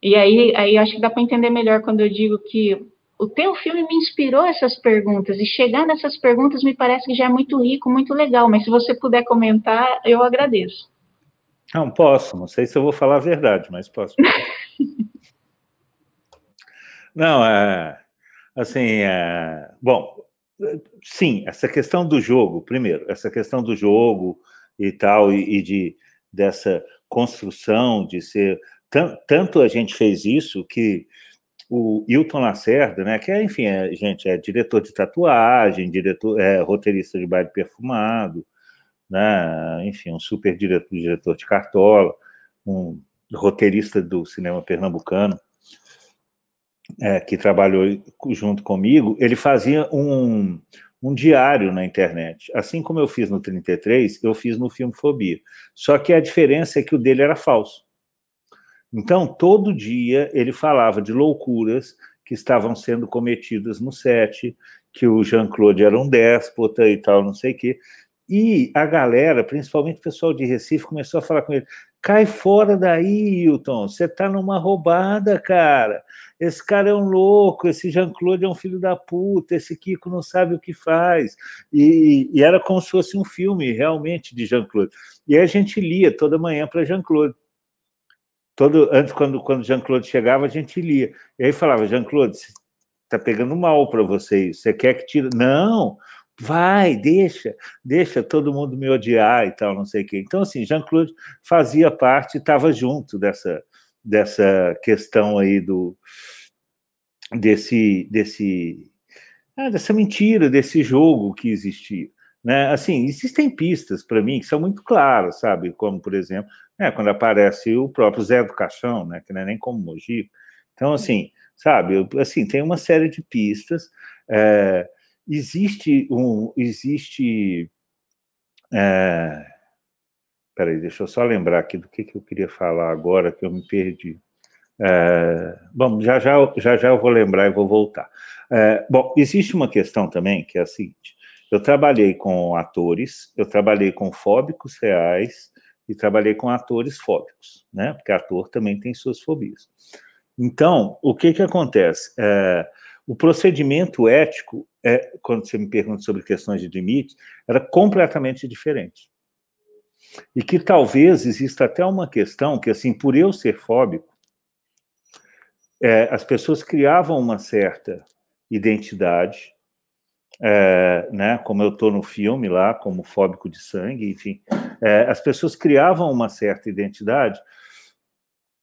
E aí, aí acho que dá para entender melhor quando eu digo que o teu filme me inspirou essas perguntas, e chegar nessas perguntas me parece que já é muito rico, muito legal, mas se você puder comentar, eu agradeço. Não, posso, não sei se eu vou falar a verdade, mas posso. não, é, assim, é, bom, sim, essa questão do jogo, primeiro, essa questão do jogo e tal, e, e de dessa construção de ser. Tanto a gente fez isso que o Hilton Lacerda, né, que é, enfim, é, gente, é diretor de tatuagem, diretor, é roteirista de baile perfumado, né, enfim, um super diretor, diretor de cartola, um roteirista do cinema pernambucano, é, que trabalhou junto comigo, ele fazia um, um diário na internet. Assim como eu fiz no 33, eu fiz no filme Fobia. Só que a diferença é que o dele era falso. Então, todo dia ele falava de loucuras que estavam sendo cometidas no set, que o Jean-Claude era um déspota e tal, não sei o quê. E a galera, principalmente o pessoal de Recife, começou a falar com ele: Cai fora daí, Hilton. Você tá numa roubada, cara. Esse cara é um louco, esse Jean-Claude é um filho da puta, esse Kiko não sabe o que faz. E, e era como se fosse um filme realmente de Jean-Claude. E aí a gente lia toda manhã para Jean-Claude. Todo, antes, quando, quando Jean-Claude chegava, a gente lia. E aí falava, Jean-Claude, tá pegando mal para você. Você quer que tire? Não, vai, deixa, deixa todo mundo me odiar e tal, não sei o quê. Então, assim, Jean-Claude fazia parte, estava junto dessa, dessa questão aí do, desse, desse, ah, dessa mentira, desse jogo que existia. Né? Assim, existem pistas para mim que são muito claras, sabe? Como, por exemplo, né, quando aparece o próprio Zé do Caixão, né, que não é nem como Mogi. Então, assim, sabe, assim, tem uma série de pistas. É, existe um. Existe. É, peraí, deixa eu só lembrar aqui do que, que eu queria falar agora, que eu me perdi. É, bom, já já, já já eu vou lembrar e vou voltar. É, bom, existe uma questão também que é a seguinte: eu trabalhei com atores, eu trabalhei com fóbicos reais e trabalhei com atores fóbicos, né? Porque ator também tem suas fobias. Então, o que que acontece? É, o procedimento ético, é, quando você me pergunta sobre questões de limites, era completamente diferente. E que talvez exista até uma questão que, assim, por eu ser fóbico, é, as pessoas criavam uma certa identidade, é, né, como eu estou no filme lá, como fóbico de sangue, enfim, é, as pessoas criavam uma certa identidade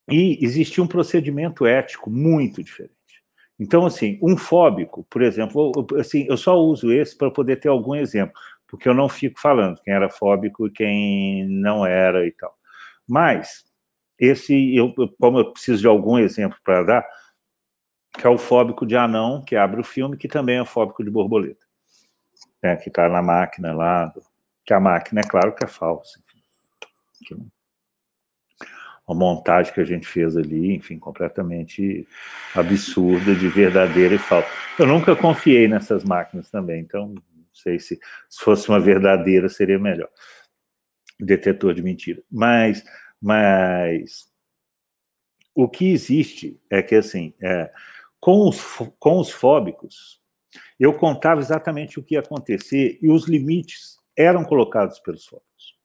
e existia um procedimento ético muito diferente. Então, assim, um fóbico, por exemplo, assim, eu só uso esse para poder ter algum exemplo, porque eu não fico falando quem era fóbico e quem não era e tal. Mas esse, eu, como eu preciso de algum exemplo para dar, que é o fóbico de anão, que abre o filme, que também é fóbico de borboleta. Né, que está na máquina lá, que a máquina, é claro que é falsa. Enfim, uma montagem que a gente fez ali, enfim, completamente absurda, de verdadeira e falsa. Eu nunca confiei nessas máquinas também, então não sei se, se fosse uma verdadeira seria melhor. Detetor de mentira. Mas, mas o que existe é que, assim, é, com os, com os fóbicos, eu contava exatamente o que ia acontecer e os limites eram colocados pelos fóbicos.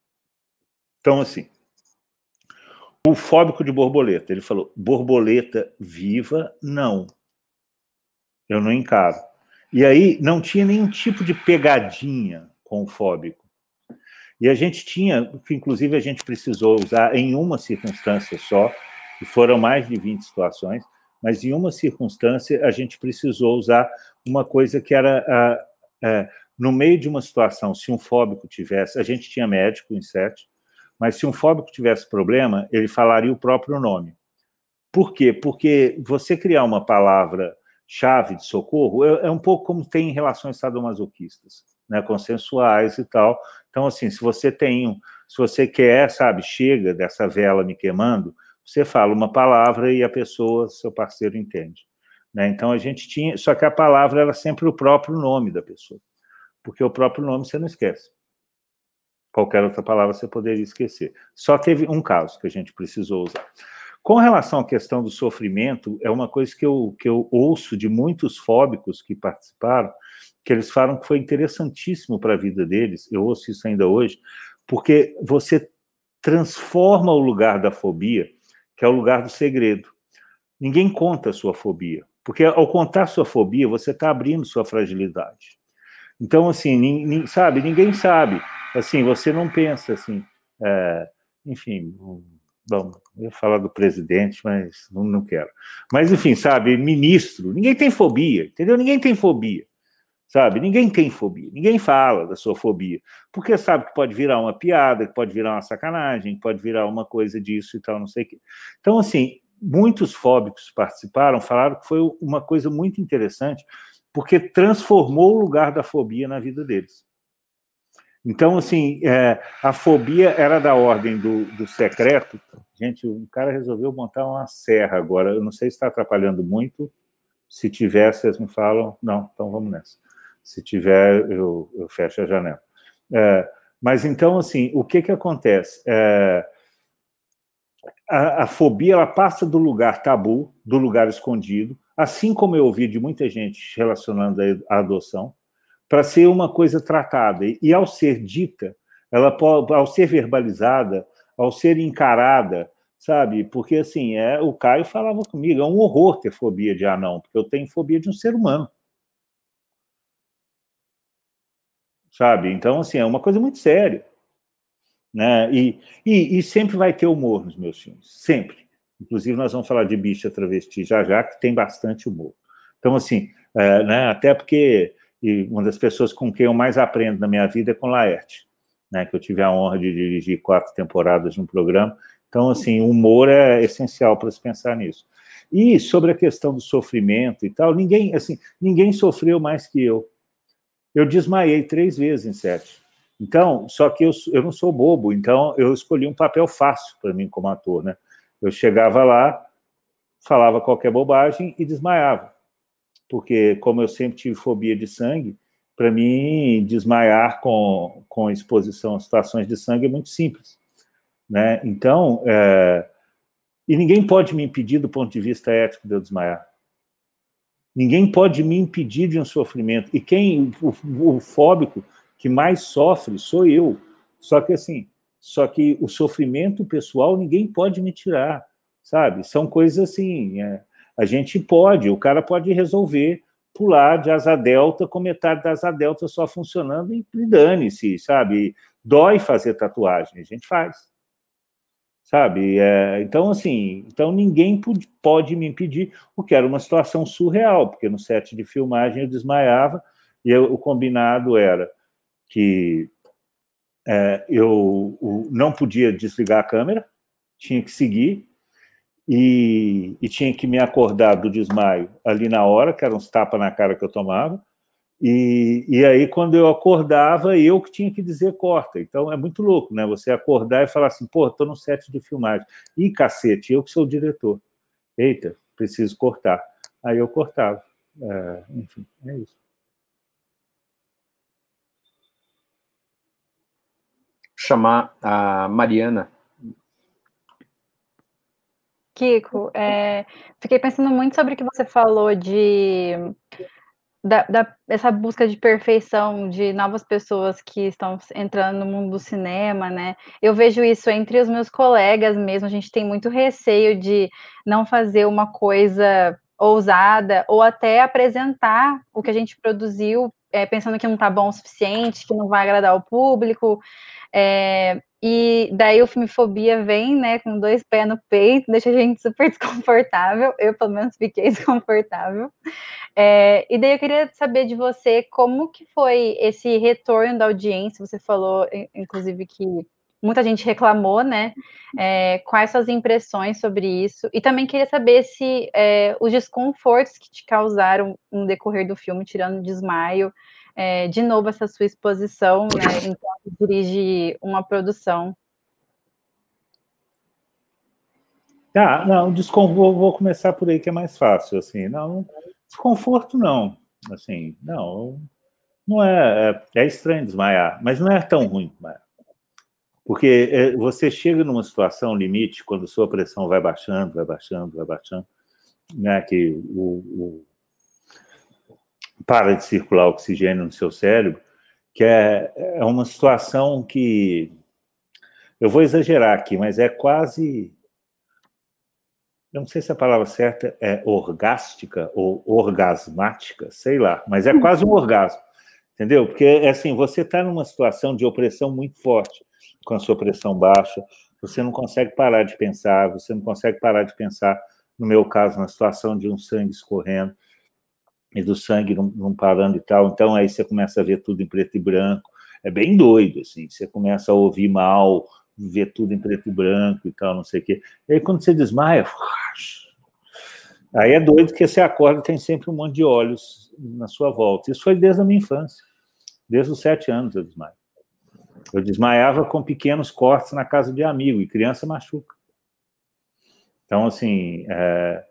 Então, assim, o fóbico de borboleta, ele falou: borboleta viva, não. Eu não encaro. E aí não tinha nenhum tipo de pegadinha com o fóbico. E a gente tinha, que inclusive a gente precisou usar em uma circunstância só, e foram mais de 20 situações, mas em uma circunstância a gente precisou usar uma coisa que era a, a, no meio de uma situação, se um fóbico tivesse, a gente tinha médico em sete, mas se um fóbico tivesse problema, ele falaria o próprio nome. Por quê? Porque você criar uma palavra chave de socorro é, é um pouco como tem em relações sadomasoquistas, né, consensuais e tal. Então, assim, se você tem, se você quer, sabe, chega dessa vela me queimando, você fala uma palavra e a pessoa, seu parceiro, entende. Né? Então a gente tinha, só que a palavra era sempre o próprio nome da pessoa, porque o próprio nome você não esquece. Qualquer outra palavra você poderia esquecer. Só teve um caso que a gente precisou usar. Com relação à questão do sofrimento, é uma coisa que eu, que eu ouço de muitos fóbicos que participaram, que eles falam que foi interessantíssimo para a vida deles, eu ouço isso ainda hoje, porque você transforma o lugar da fobia que é o lugar do segredo. Ninguém conta a sua fobia, porque ao contar sua fobia, você está abrindo sua fragilidade. Então, assim, sabe, ninguém sabe. Assim, você não pensa assim, é, enfim, bom, eu ia falar do presidente, mas não, não quero. Mas, enfim, sabe, ministro, ninguém tem fobia, entendeu? Ninguém tem fobia sabe? Ninguém tem fobia, ninguém fala da sua fobia, porque sabe que pode virar uma piada, que pode virar uma sacanagem, que pode virar uma coisa disso e tal, não sei o quê. Então, assim, muitos fóbicos participaram, falaram que foi uma coisa muito interessante, porque transformou o lugar da fobia na vida deles. Então, assim, é, a fobia era da ordem do, do secreto. Gente, o cara resolveu montar uma serra agora. Eu não sei se está atrapalhando muito. Se tiver, vocês me falam. Não, então vamos nessa. Se tiver, eu, eu fecho a janela. É, mas então, assim, o que que acontece? É, a, a, fobia ela passa do lugar tabu, do lugar escondido, assim como eu ouvi de muita gente relacionando a adoção, para ser uma coisa tratada. E, ao ser dita, ela ao ser verbalizada, ao ser encarada, sabe? Porque assim, é, o Caio falava comigo, é um horror ter fobia de anão, porque eu tenho fobia de um ser humano. sabe? Então, assim, é uma coisa muito séria. Né? E, e, e, sempre vai ter humor nos meus filmes, sempre. Inclusive, nós vamos falar de bicha travesti já já, que tem bastante humor. Então, assim, é, né, até porque uma das pessoas com quem eu mais aprendo na minha vida é com Laerte, né, que eu tive a honra de dirigir quatro temporadas no programa. Então, assim, o humor é essencial para se pensar nisso. E sobre a questão do sofrimento e tal, ninguém, assim, ninguém sofreu mais que eu. Eu desmaiei três vezes em sete. Então, só que eu, eu não sou bobo, então eu escolhi um papel fácil para mim como ator, né? Eu chegava lá, falava qualquer bobagem e desmaiava. Porque, como eu sempre tive fobia de sangue, para mim, desmaiar com, com exposição a situações de sangue é muito simples. Né? Então, é... e ninguém pode me impedir, do ponto de vista ético, de eu desmaiar. Ninguém pode me impedir de um sofrimento. E quem, o, o fóbico que mais sofre sou eu. Só que assim, só que o sofrimento pessoal ninguém pode me tirar, sabe? São coisas assim, é, a gente pode, o cara pode resolver pular de asa delta com metade da asa delta só funcionando e, dane-se, sabe? Dói fazer tatuagem, a gente faz. Sabe? É, então, assim, então ninguém pode me impedir, o que era uma situação surreal, porque no set de filmagem eu desmaiava e eu, o combinado era que é, eu o, não podia desligar a câmera, tinha que seguir, e, e, tinha que me acordar do desmaio ali na hora, que eram uns tapas na cara que eu tomava, e, e aí quando eu acordava, eu que tinha que dizer corta. Então é muito louco, né? Você acordar e falar assim, pô, tô no set de filmagem. Ih, cacete, eu que sou o diretor. Eita, preciso cortar. Aí eu cortava. É, enfim, é isso. chamar a Mariana. Kiko, é, fiquei pensando muito sobre o que você falou de da, da, essa busca de perfeição de novas pessoas que estão entrando no mundo do cinema, né? Eu vejo isso entre os meus colegas mesmo. A gente tem muito receio de não fazer uma coisa ousada ou até apresentar o que a gente produziu é, pensando que não está bom o suficiente, que não vai agradar o público. É, e daí o filmofobia vem, né, com dois pés no peito, deixa a gente super desconfortável. Eu, pelo menos, fiquei desconfortável. É, e daí eu queria saber de você como que foi esse retorno da audiência. Você falou, inclusive, que muita gente reclamou, né? É, quais suas impressões sobre isso? E também queria saber se é, os desconfortos que te causaram no decorrer do filme, tirando desmaio, é, de novo essa sua exposição, né, enquanto dirige uma produção. Ah, não, desconforto, vou começar por aí que é mais fácil, assim, não, desconforto não, assim, não, não é, é, é estranho desmaiar, mas não é tão ruim desmaiar. Porque é, você chega numa situação limite, quando sua pressão vai baixando, vai baixando, vai baixando, né, que o, o para de circular oxigênio no seu cérebro, que é, é uma situação que eu vou exagerar aqui, mas é quase eu não sei se a palavra certa é orgástica ou orgasmática, sei lá, mas é quase um orgasmo, entendeu? Porque é assim, você está numa situação de opressão muito forte, com a sua pressão baixa, você não consegue parar de pensar, você não consegue parar de pensar, no meu caso, na situação de um sangue escorrendo, e do sangue não, não, parando e tal. Então aí você começa a ver tudo em preto e branco. É bem doido, assim. Você começa a ouvir mal, ver tudo em preto e branco e tal, não sei o quê. E aí quando você desmaia, aí é doido que você acorda tem sempre um monte de olhos na sua volta. Isso foi desde a minha infância. Desde os sete anos eu desmaio. Eu desmaiava com pequenos cortes na casa de amigo, e criança machuca. Então, assim, é,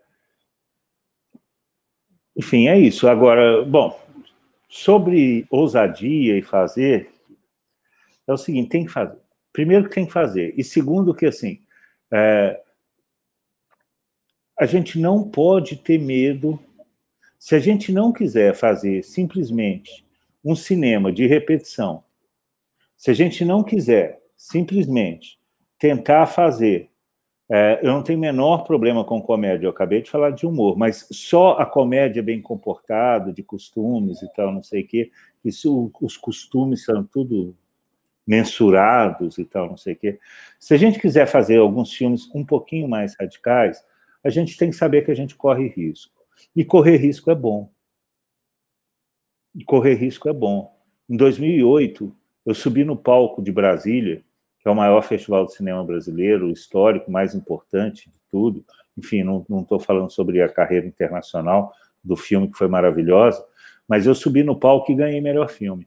enfim, é isso. Agora, bom, sobre ousadia e fazer, é o seguinte, tem que fazer. Primeiro que tem que fazer. E segundo que, assim, é, a gente não pode ter medo. Se a gente não quiser fazer simplesmente um cinema de repetição, se a gente não quiser simplesmente tentar fazer é, eu não tenho menor problema com comédia, eu acabei de falar de humor, mas só a comédia bem comportada, de costumes e tal, não sei o quê, isso, os costumes são tudo mensurados e tal, não sei o quê. Se a gente quiser fazer alguns filmes um pouquinho mais radicais, a gente tem que saber que a gente corre risco. E correr risco é bom. E correr risco é bom. Em 2008, eu subi no palco de Brasília, é o maior festival de cinema brasileiro, histórico, mais importante de tudo. Enfim, não estou falando sobre a carreira internacional do filme, que foi maravilhosa, mas eu subi no palco e ganhei melhor filme.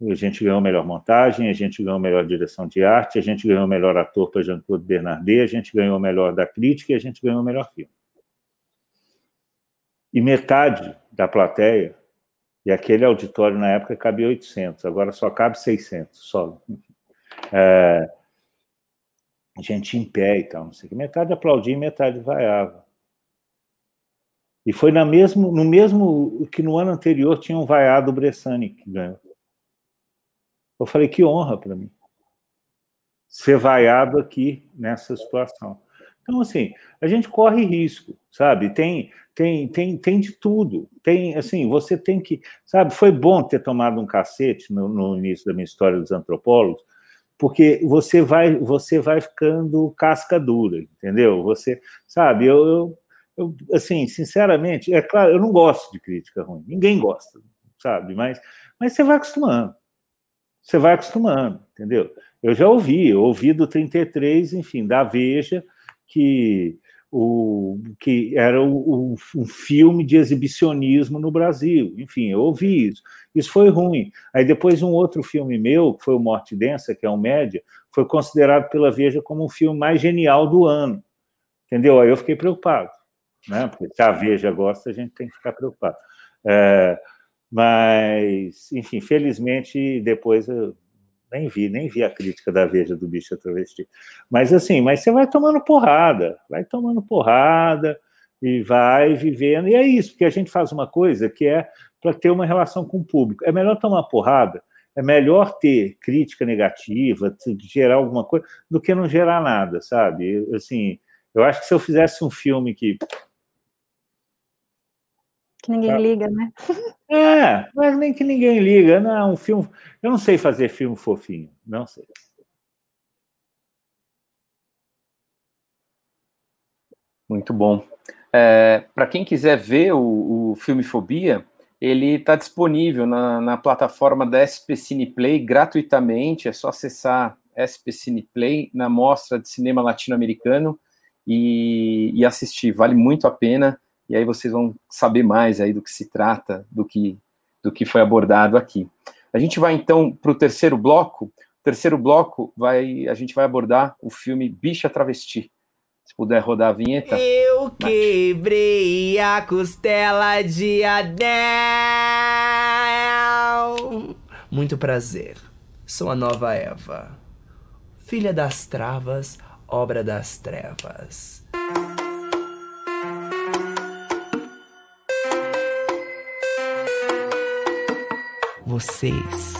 A gente ganhou melhor montagem, a gente ganhou melhor direção de arte, a gente ganhou melhor ator para Jean-Claude Bernardet, a gente ganhou melhor da crítica e a gente ganhou melhor filme. E metade da plateia, e aquele auditório na época cabia 800, agora só cabe 600, só. É, gente em pé e tal, não sei o que. Metade aplaudia e metade vaiava. E foi na mesmo, no mesmo que no ano anterior tinha um vaiado Bressani que ganhou. Eu falei, que honra para mim ser vaiado aqui nessa situação. Então, assim, a gente corre risco, sabe? Tem, tem, tem, tem de tudo. Tem, assim, você tem que, sabe? Foi bom ter tomado um cacete no, no início da minha história dos antropólogos, porque você vai, você vai ficando casca dura, entendeu? Você, sabe? Eu, eu, eu, assim, sinceramente, é claro, eu não gosto de crítica ruim. Ninguém gosta, sabe? Mas, mas você vai acostumando você vai acostumando, entendeu? Eu já ouvi, eu ouvi do 33, enfim, da Veja, que, o, que era o, o, um filme de exibicionismo no Brasil. Enfim, eu ouvi isso. Isso foi ruim. Aí depois um outro filme meu, que foi o Morte Densa, que é um média, foi considerado pela Veja como o filme mais genial do ano. Entendeu? Aí eu fiquei preocupado. Né? Porque se a Veja gosta, a gente tem que ficar preocupado. É, mas, enfim, felizmente, depois eu nem vi, nem vi a crítica da Veja do bicho travesti. Mas assim, mas você vai tomando porrada, vai tomando porrada e vai vivendo. E é isso, porque a gente faz uma coisa que é para ter uma relação com o público. É melhor tomar porrada, é melhor ter crítica negativa, gerar alguma coisa, do que não gerar nada, sabe? Assim, eu acho que se eu fizesse um filme que que ninguém tá. liga, né? É, mas nem que ninguém liga. Não, um filme. Eu não sei fazer filme fofinho, não sei. Muito bom. É, Para quem quiser ver o, o filme Fobia, ele está disponível na, na, plataforma da SP Cineplay gratuitamente. É só acessar SP Cineplay na mostra de cinema latino-americano e, e assistir. Vale muito a pena e aí vocês vão saber mais aí do que se trata, do que, do que foi abordado aqui. A gente vai então para o terceiro bloco. O terceiro bloco vai, a gente vai abordar o filme Bicha Travesti. Se puder rodar a vinheta. Eu quebrei a costela de Adel. Muito prazer. Sou a nova Eva. Filha das travas, obra das trevas. Vocês,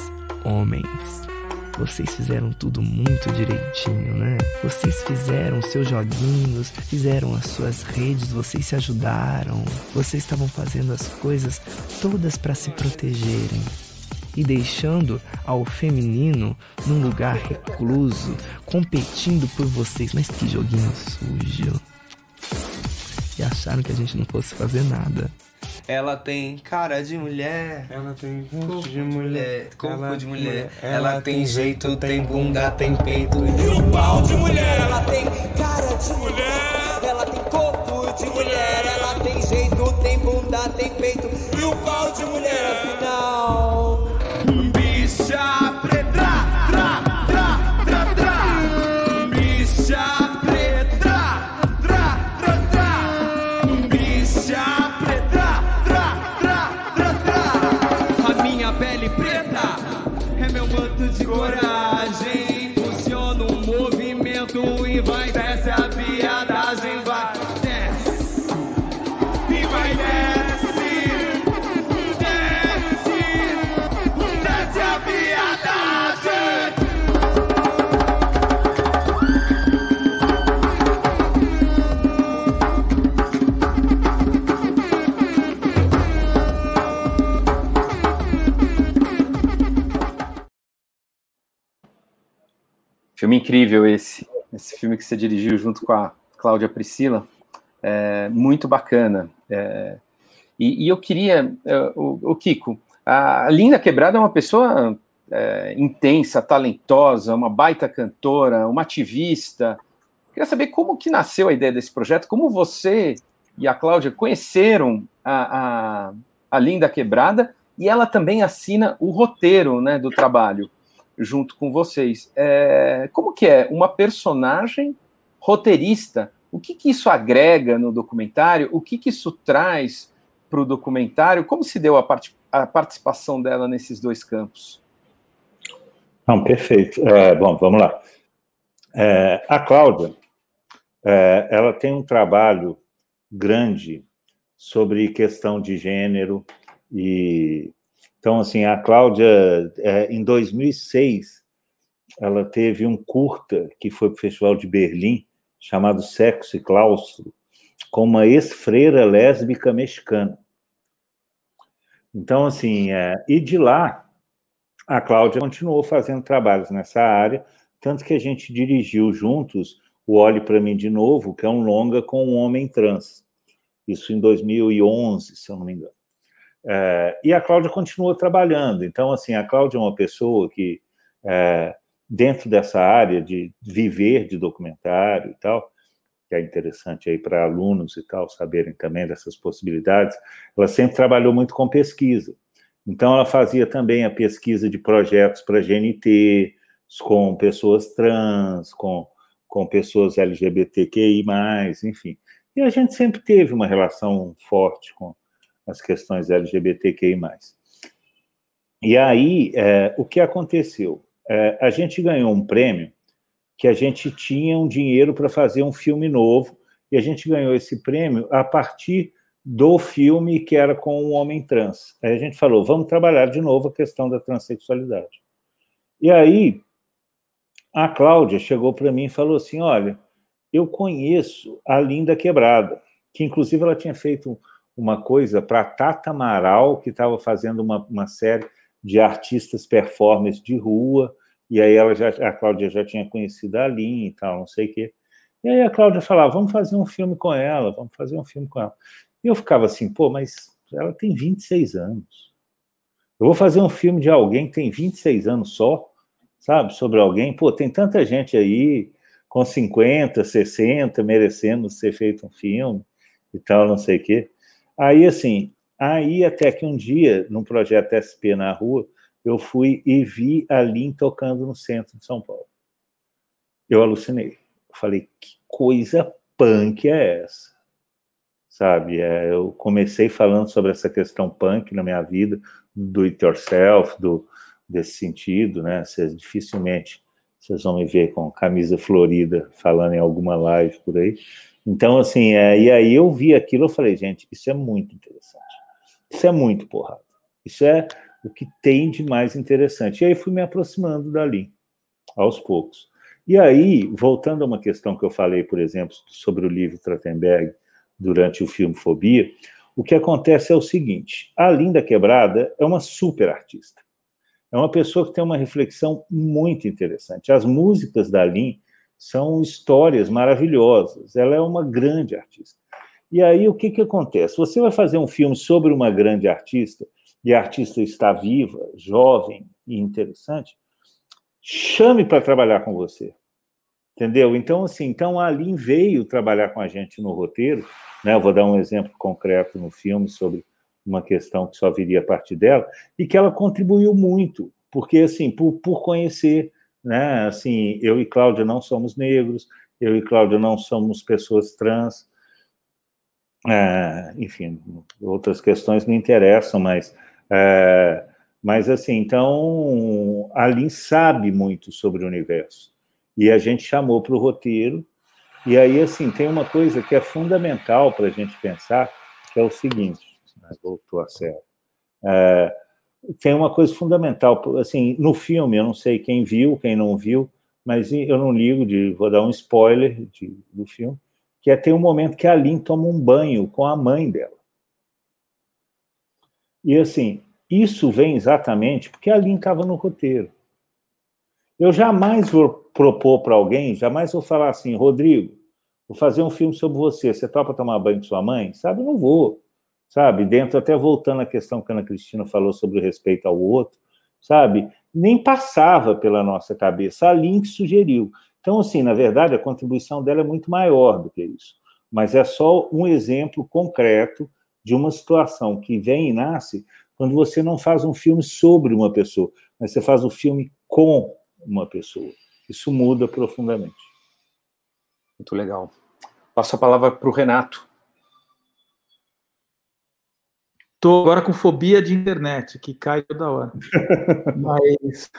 homens, vocês fizeram tudo muito direitinho, né? Vocês fizeram seus joguinhos, fizeram as suas redes, vocês se ajudaram, vocês estavam fazendo as coisas todas para se protegerem e deixando ao feminino num lugar recluso, competindo por vocês. Mas que joguinho sujo! E acharam que a gente não fosse fazer nada. Ela tem cara de mulher. Ela tem corpo de mulher. Corpo ela de mulher. Ela, ela tem jeito, tem bunda, tem peito e um pau de mulher. Ela tem cara de mulher. Ela tem corpo de mulher. Ela tem jeito, tem bunda, tem peito e um pau de mulher. Afinal, Filme incrível esse. Esse filme que você dirigiu junto com a Cláudia Priscila. é, muito bacana. É, e, e, eu queria, é, o, o, Kiko, a Linda Quebrada é uma pessoa é, intensa, talentosa, uma baita cantora, uma ativista. Queria saber como que nasceu a ideia desse projeto, como você e a Cláudia conheceram a, a, a Linda Quebrada e ela também assina o roteiro né, do trabalho junto com vocês. É, como que é uma personagem roteirista? O que, que isso agrega no documentário? O que, que isso traz para o documentário? Como se deu a, part a, participação dela nesses dois campos? Não, perfeito. É, bom, vamos lá. É, a Cláudia, é, ela tem um trabalho grande sobre questão de gênero e então assim a Cláudia é, em 2006 ela teve um curta que foi para o Festival de Berlim chamado Sexo e Claustro com uma ex-freira lésbica mexicana. Então assim é, e de lá a Cláudia continuou fazendo trabalhos nessa área tanto que a gente dirigiu juntos o Olhe para mim de novo que é um longa com um homem trans isso em 2011 se eu não me engano é, e a Cláudia continua trabalhando. Então, assim, a Cláudia é uma pessoa que, é, dentro dessa área de viver de documentário e tal, que é interessante aí para alunos e tal saberem também dessas possibilidades, ela sempre trabalhou muito com pesquisa. Então, ela fazia também a pesquisa de projetos para GNT, com pessoas trans, com, com pessoas LGBTQI, enfim. E a gente sempre teve uma relação forte com, as questões LGBTQI+. E aí, é, o que aconteceu? É, a gente ganhou um prêmio que a gente tinha um dinheiro para fazer um filme novo, e a gente ganhou esse prêmio a partir do filme que era com um homem trans. Aí a gente falou, vamos trabalhar de novo a questão da transexualidade. E aí, a Cláudia chegou para mim e falou assim, olha, eu conheço a Linda Quebrada, que inclusive ela tinha feito uma coisa para Tata Amaral, que estava fazendo uma, uma série de artistas performers de rua, e aí ela já, a Cláudia já tinha conhecido a Lin e tal, não sei o quê. E aí a Cláudia falava, vamos fazer um filme com ela, vamos fazer um filme com ela. E eu ficava assim, pô, mas ela tem 26 anos. Eu vou fazer um filme de alguém que tem 26 anos só, sabe, sobre alguém. Pô, tem tanta gente aí com 50, 60, merecendo ser feito um filme e tal, não sei o quê. Aí, assim, aí até que um dia, num projeto SP na rua, eu fui e vi a Lin tocando no centro de São Paulo. Eu alucinei. Falei, que coisa punk é essa? Sabe, é, eu comecei falando sobre essa questão punk na minha vida, do it yourself, do, desse sentido, né? Vocês dificilmente vocês vão me ver com camisa florida falando em alguma live por aí. Então, assim, é, e aí eu vi aquilo, eu falei, gente, isso é muito interessante. Isso é muito porrada. Isso é o que tem de mais interessante. E aí fui me aproximando dali, aos poucos. E aí, voltando a uma questão que eu falei, por exemplo, sobre o livro Trachtenberg durante o filme Fobia, o que acontece é o seguinte: a Linda Quebrada é uma super artista. É uma pessoa que tem uma reflexão muito interessante. As músicas da Lin são histórias maravilhosas. Ela é uma grande artista. E aí o que, que acontece? Você vai fazer um filme sobre uma grande artista, e a artista está viva, jovem e interessante, chame para trabalhar com você. Entendeu? Então, assim, então a Aline veio trabalhar com a gente no roteiro, né? Eu vou dar um exemplo concreto no filme sobre uma questão que só viria a partir dela, e que ela contribuiu muito, porque, assim, por, por conhecer né? Assim, eu e Cláudia não somos negros, eu e Cláudia não somos pessoas trans. É, enfim, outras questões me interessam, mas, é, mas assim, então a Lin sabe muito sobre o universo e a gente chamou para o roteiro. E aí, assim, tem uma coisa que é fundamental para a gente pensar, que é o seguinte, né, voltou a sério. É, tem uma coisa fundamental, assim, no filme, eu não sei quem viu, quem não viu, mas eu não ligo de, vou dar um spoiler de, do filme, que é ter um momento que a Lin toma um banho com a mãe dela. E assim, isso vem exatamente porque a Lin estava no roteiro. Eu jamais vou propor para alguém, jamais vou falar assim, Rodrigo, vou fazer um filme sobre você, você topa tomar banho com sua mãe? Sabe, não vou. Sabe, dentro, até voltando à questão que a Ana Cristina falou sobre o respeito ao outro, sabe, nem passava pela nossa cabeça. A Link sugeriu. Então, assim, na verdade, a contribuição dela é muito maior do que isso. Mas é só um exemplo concreto de uma situação que vem e nasce quando você não faz um filme sobre uma pessoa, mas você faz um filme com uma pessoa. Isso muda profundamente. Muito legal. Passo a palavra para o Renato. Estou agora com fobia de internet, que cai toda hora. Mas.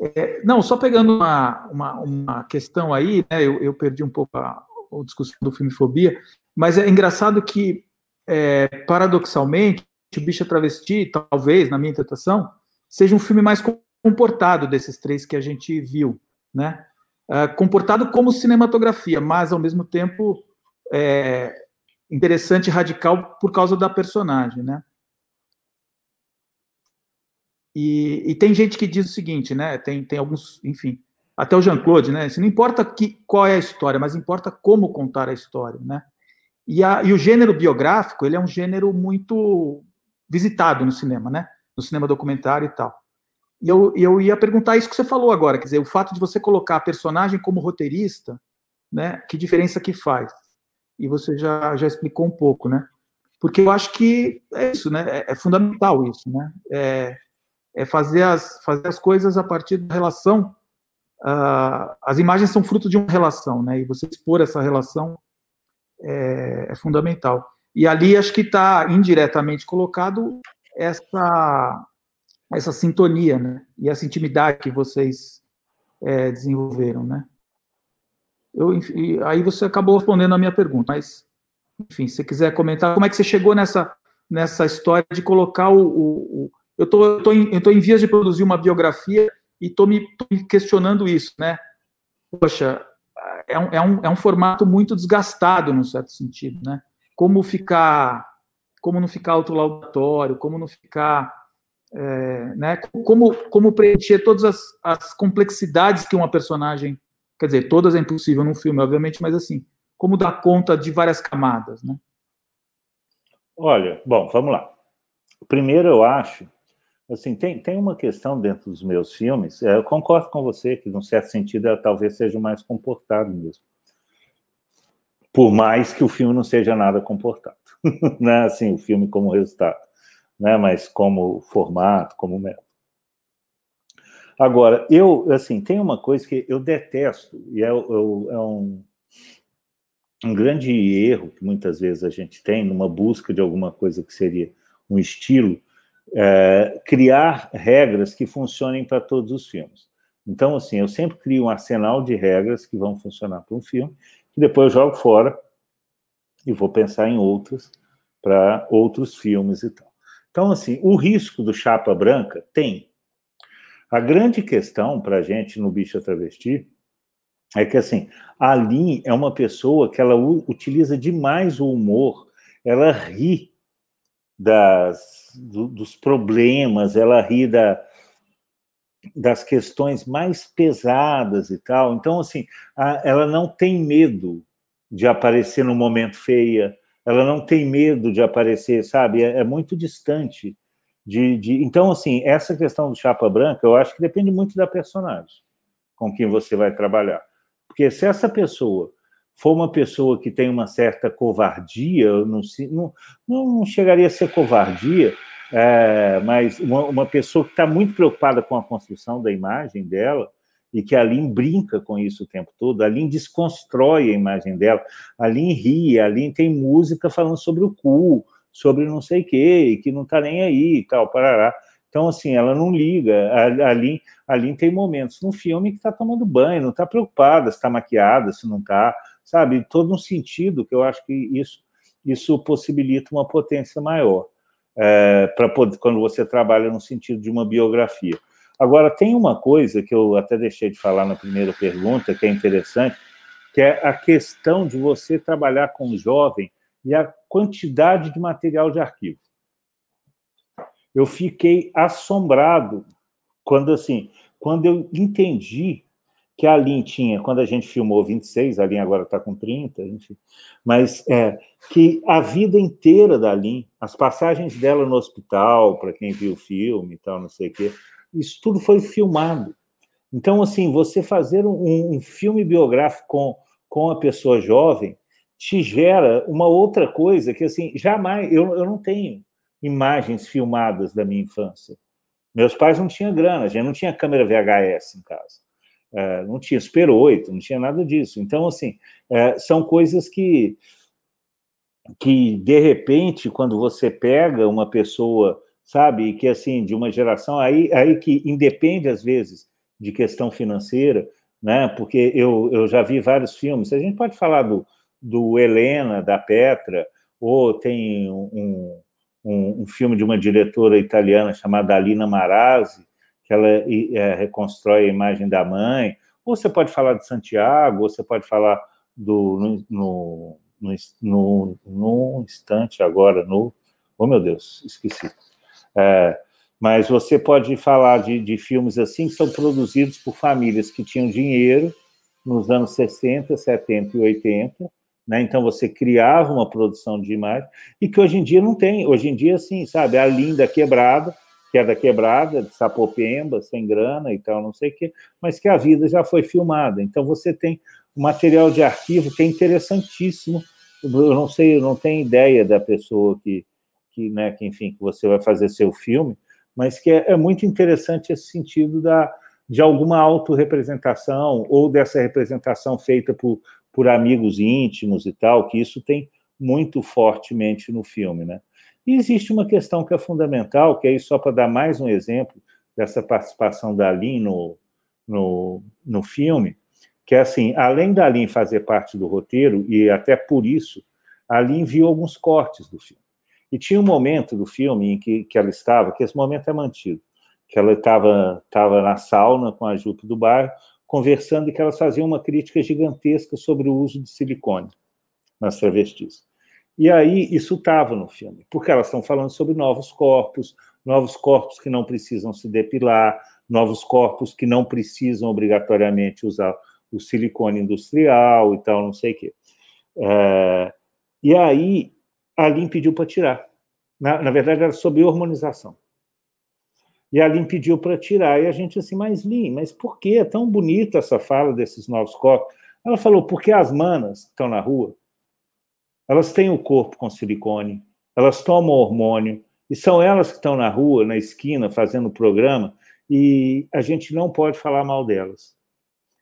É, não, só pegando uma, uma, uma questão aí, né, eu, eu, perdi um pouco a, a, discussão do filme Fobia, mas é engraçado que, é, paradoxalmente, o Bicha Travesti, talvez, na minha interpretação, seja um filme mais comportado desses três que a gente viu, né? É, comportado como cinematografia, mas ao mesmo tempo é, interessante e radical por causa da personagem, né? E, e, tem gente que diz o seguinte, né? Tem, tem alguns, enfim, até o Jean-Claude, né? Não importa que, qual é a história, mas importa como contar a história, né? E, a, e o gênero biográfico, ele é um gênero muito visitado no cinema, né? No cinema documentário e tal. E eu, eu ia perguntar isso que você falou agora, quer dizer, o fato de você colocar a personagem como roteirista, né? Que diferença que faz? E você já, já explicou um pouco, né? Porque eu acho que é isso, né? É, é fundamental isso, né? É, é fazer as, fazer as coisas a partir da relação. Uh, as imagens são fruto de uma relação, né? E você expor essa relação é, é fundamental. E ali acho que está indiretamente colocado essa essa sintonia, né? E essa intimidade que vocês é, desenvolveram, né? Eu, aí você acabou respondendo a minha pergunta, mas enfim, se quiser comentar, como é que você chegou nessa nessa história de colocar o, o, o eu tô, tô, em, tô em vias de produzir uma biografia e tô me, me questionando isso, né? Poxa, é um, é, um, é um formato muito desgastado, num certo sentido, né? Como ficar, como não ficar autolaudatório, como não ficar, é, né? Como, como preencher todas as, as complexidades que uma personagem, quer dizer, todas é impossível num filme, obviamente, mas assim, como dar conta de várias camadas, né? Olha, bom, vamos lá. Primeiro, eu acho Assim, tem, tem uma questão dentro dos meus filmes, é, eu concordo com você que, num certo sentido, ela talvez seja mais comportado mesmo. Por mais que o filme não seja nada comportado. né? Assim, o filme como resultado, né? mas como formato, como método. Agora, eu, assim, tem uma coisa que eu detesto, e é, é, é um, um grande erro que muitas vezes a gente tem numa busca de alguma coisa que seria um estilo, é, criar regras que funcionem para todos os filmes. Então, assim, eu sempre crio um arsenal de regras que vão funcionar para um filme, que depois eu jogo fora e vou pensar em outras para outros filmes e tal. Então, assim, o risco do chapa branca tem. A grande questão para a gente no Bicho Travesti é que, assim, a Lin é uma pessoa que ela utiliza demais o humor, ela ri das, do, dos problemas, ela ri da, das questões mais pesadas e tal. Então, assim, a, ela não tem medo de aparecer no momento feia, ela não tem medo de aparecer, sabe? É, é muito distante de, de, Então, assim, essa questão do chapa branca, eu acho que depende muito da personagem com quem você vai trabalhar. Porque se essa pessoa for uma pessoa que tem uma certa covardia, não, não, não chegaria a ser covardia, é, mas uma, uma, pessoa que está muito preocupada com a construção da imagem dela e que a Lin brinca com isso o tempo todo, a Lin desconstrói a imagem dela, a Lin ri, a Lin tem música falando sobre o cu, sobre não sei o quê, que não está nem aí e tal, parará. Então, assim, ela não liga. A, Lin, a Lin tem momentos no filme que está tomando banho, não está preocupada se está maquiada, se não está sabe? Todo um sentido que eu acho que isso, isso possibilita uma potência maior é, para quando você trabalha no sentido de uma biografia. Agora, tem uma coisa que eu até deixei de falar na primeira pergunta, que é interessante, que é a questão de você trabalhar com o jovem e a quantidade de material de arquivo. Eu fiquei assombrado quando assim, quando eu entendi que a Lin tinha, quando a gente filmou 26, a Lin agora está com 30, enfim, mas é, que a vida inteira da Lin, as passagens dela no hospital, para quem viu o filme e tal, não sei o quê, isso tudo foi filmado. Então, assim, você fazer um, um filme biográfico com, com a pessoa jovem te gera uma outra coisa que, assim, jamais, eu, eu não tenho imagens filmadas da minha infância. Meus pais não tinham grana, a gente não tinha câmera VHS em casa. É, não tinha Super 8, não tinha nada disso. Então, assim, é, são coisas que, que, de repente, quando você pega uma pessoa, sabe, que, assim, de uma geração, aí, aí que independe, às vezes, de questão financeira, né, porque eu, eu já vi vários filmes, a gente pode falar do, do Helena, da Petra, ou tem um, um, um filme de uma diretora italiana chamada Alina Marazzi, que ela é, reconstrói a imagem da mãe, ou você pode falar de Santiago, ou você pode falar do no, no, no, no instante agora, no... Oh, meu Deus, esqueci. É, mas você pode falar de, de filmes assim que são produzidos por famílias que tinham dinheiro nos anos 60, 70 e 80, né? Então você criava uma produção de imagem e que hoje em dia não tem. Hoje em dia, assim, sabe, a linda quebrada, que é da quebrada, de Sapopemba, sem grana e tal, não sei o quê, mas que a vida já foi filmada. Então você tem um material de arquivo que é interessantíssimo. Eu não sei, eu não tenho ideia da pessoa que, que, né, que enfim, que você vai fazer seu filme, mas que é, é muito interessante esse sentido da, de alguma autorrepresentação ou dessa representação feita por, por amigos íntimos e tal, que isso tem muito fortemente no filme, né? E existe uma questão que é fundamental, que aí só para dar mais um exemplo dessa participação da Lin no, no, no filme, que é assim, além da Lin fazer parte do roteiro, e até por isso, a Lin viu alguns cortes do filme. E tinha um momento do filme em que, que ela estava, que esse momento é mantido, que ela estava, estava na sauna com a Jupe do bairro, conversando e que elas faziam uma crítica gigantesca sobre o uso de silicone nas travestis. E aí isso estava no filme, porque elas estão falando sobre novos corpos, novos corpos que não precisam se depilar, novos corpos que não precisam obrigatoriamente usar o silicone industrial e tal, não sei o quê. É, e aí a Lin pediu para tirar. Na, na verdade, era sobre hormonização. E a Lin pediu para tirar. E a gente assim, mas Lin, mas por que é tão bonita essa fala desses novos corpos? Ela falou, porque as manas que estão na rua, elas têm o corpo com silicone, elas tomam hormônio, e são elas que estão na rua, na esquina, fazendo o programa, e a gente não pode falar mal delas.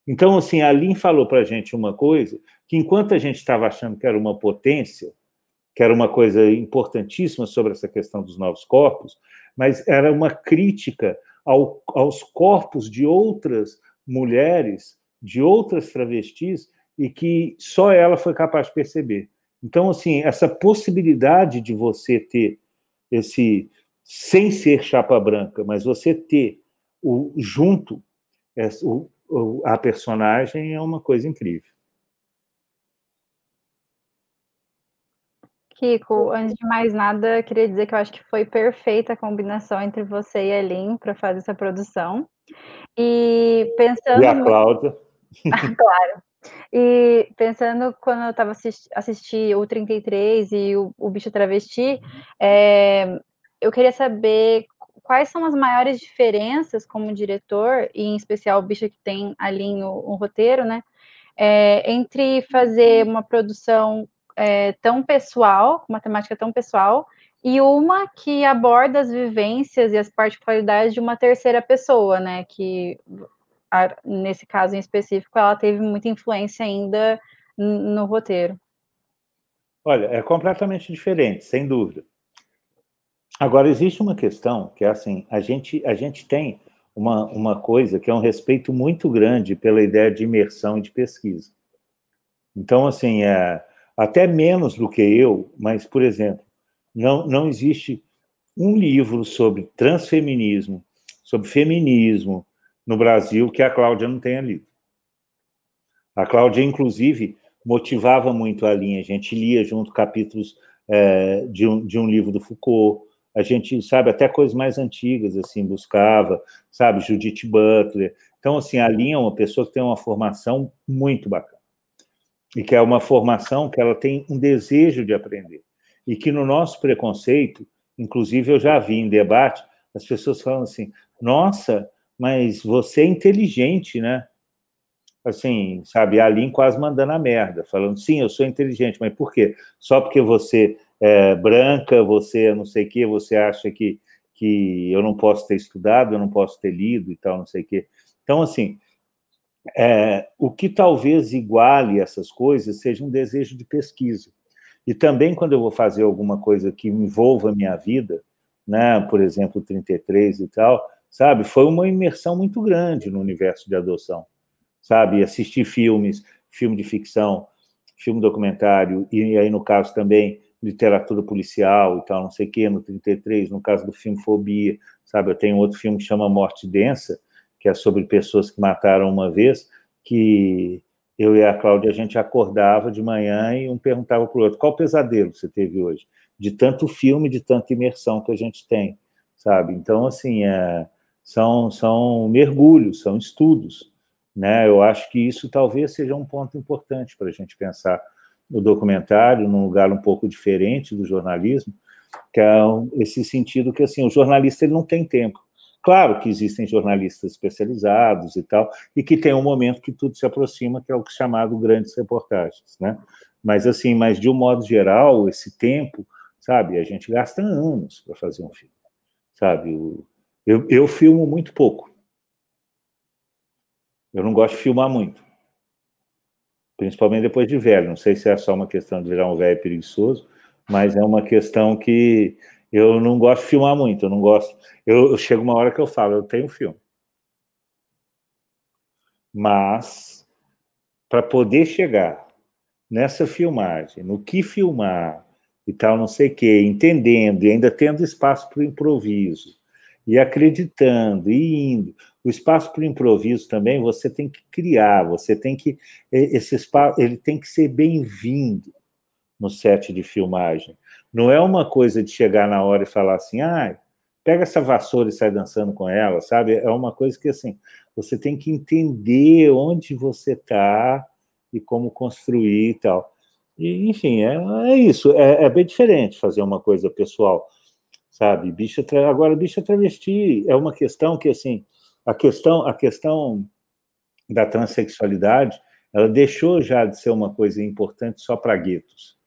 Então, assim, a Lin falou para a gente uma coisa, que enquanto a gente estava achando que era uma potência, que era uma coisa importantíssima sobre essa questão dos novos corpos, mas era uma crítica ao, aos corpos de outras mulheres, de outras travestis, e que só ela foi capaz de perceber. Então, assim, essa possibilidade de você ter esse, sem ser chapa branca, mas você ter o junto o, a personagem é uma coisa incrível. Kiko, antes de mais nada, queria dizer que eu acho que foi perfeita a combinação entre você e a Lin para fazer essa produção. E pensando. E a Cláudia. claro. E pensando quando eu estava assistindo assisti o 33 e o, o Bicho Travesti, é, eu queria saber quais são as maiores diferenças como diretor, e em especial o Bicho que tem ali o, o roteiro, né? É, entre fazer uma produção é, tão pessoal, uma temática tão pessoal, e uma que aborda as vivências e as particularidades de uma terceira pessoa, né? Que nesse caso em específico ela teve muita influência ainda no roteiro. Olha, é completamente diferente, sem dúvida. Agora existe uma questão que é assim, a gente a gente tem uma, uma coisa que é um respeito muito grande pela ideia de imersão e de pesquisa. Então, assim, é, até menos do que eu, mas, por exemplo, não, não existe um livro sobre transfeminismo, sobre feminismo no Brasil que a Cláudia não tenha lido. A Cláudia, inclusive, motivava muito a linha. A gente lia junto capítulos é, de, um, de um livro do Foucault, a gente, sabe, até coisas mais antigas, assim, buscava, sabe, Judith Butler. Então, assim, a Linha é uma pessoa que tem uma formação muito bacana. E que é uma formação que ela tem um desejo de aprender. E que no nosso preconceito, inclusive eu já vi em debate, as pessoas falam assim, nossa, mas você é inteligente, né? Assim, sabe, a Aline quase mandando a merda, falando, sim, eu sou inteligente, mas por quê? Só porque você é branca, você não sei o quê, você acha que, que eu não posso ter estudado, eu não posso ter lido e tal, não sei o quê. Então, assim, é, o que talvez iguale essas coisas seja um desejo de pesquisa. E também, quando eu vou fazer alguma coisa que envolva a minha vida, né, por exemplo, 33 e tal, sabe, foi uma imersão muito grande no universo de adoção sabe? Assistir filmes, filme de ficção, filme documentário, e aí, no caso também, literatura policial e tal, não sei o quê, no 33, no caso do filme Fobia, sabe? Eu tenho outro filme que chama Morte Densa, que é sobre pessoas que mataram uma vez, que eu e a Cláudia, a gente acordava de manhã e um perguntava para o outro, qual pesadelo você teve hoje? De tanto filme, de tanta imersão que a gente tem, sabe? Então, assim, é, são, são mergulhos, são estudos, né? Eu acho que isso talvez seja um ponto importante para a gente pensar no documentário, num lugar um pouco diferente do jornalismo, que é esse sentido que assim o jornalista ele não tem tempo. Claro que existem jornalistas especializados e tal, e que tem um momento que tudo se aproxima, que é o chamado grandes reportagens, né? Mas assim, mas de um modo geral, esse tempo, sabe, a gente gasta anos para fazer um filme, sabe? Eu, eu filmo muito pouco, eu não gosto de filmar muito. Principalmente depois de velho. Não sei se é só uma questão de virar um velho preguiçoso, mas é uma questão que eu não gosto de filmar muito. Eu não gosto. Eu, eu chego uma hora que eu falo, eu tenho filme. Mas, para poder chegar nessa filmagem, no que filmar e tal, não sei o quê, entendendo e ainda tendo espaço para o improviso, e acreditando e indo. O espaço para o improviso também você tem que criar, você tem que esse espaço ele tem que ser bem-vindo no set de filmagem. Não é uma coisa de chegar na hora e falar assim, ah, pega essa vassoura e sai dançando com ela, sabe? É uma coisa que assim você tem que entender onde você está e como construir e tal. E, enfim, é, é isso. É, é, bem diferente fazer uma coisa pessoal, sabe? Bicha agora bicha travesti é uma questão que assim a questão, a questão da transexualidade, ela deixou já de ser uma coisa importante só para guetos.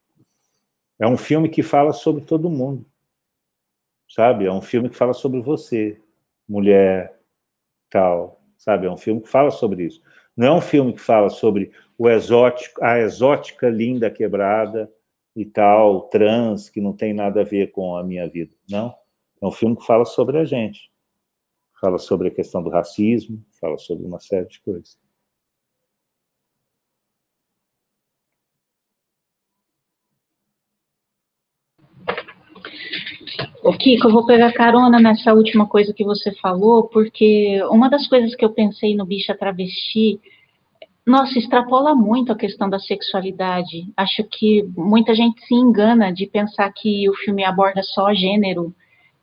É um filme que fala sobre todo mundo, sabe? É um filme que fala sobre você, mulher, tal, sabe? É um filme que fala sobre isso. Não é um filme que fala sobre o exótico, a exótica linda quebrada e tal, trans, que não tem nada a ver com a minha vida. Não. É um filme que fala sobre a gente fala sobre a questão do racismo, fala sobre uma série de coisas. O Kiko, eu vou pegar carona nessa última coisa que você falou, porque uma das coisas que eu pensei no Bicha Travesti, nossa, extrapola muito a questão da sexualidade. Acho que muita gente se engana de pensar que o filme aborda só gênero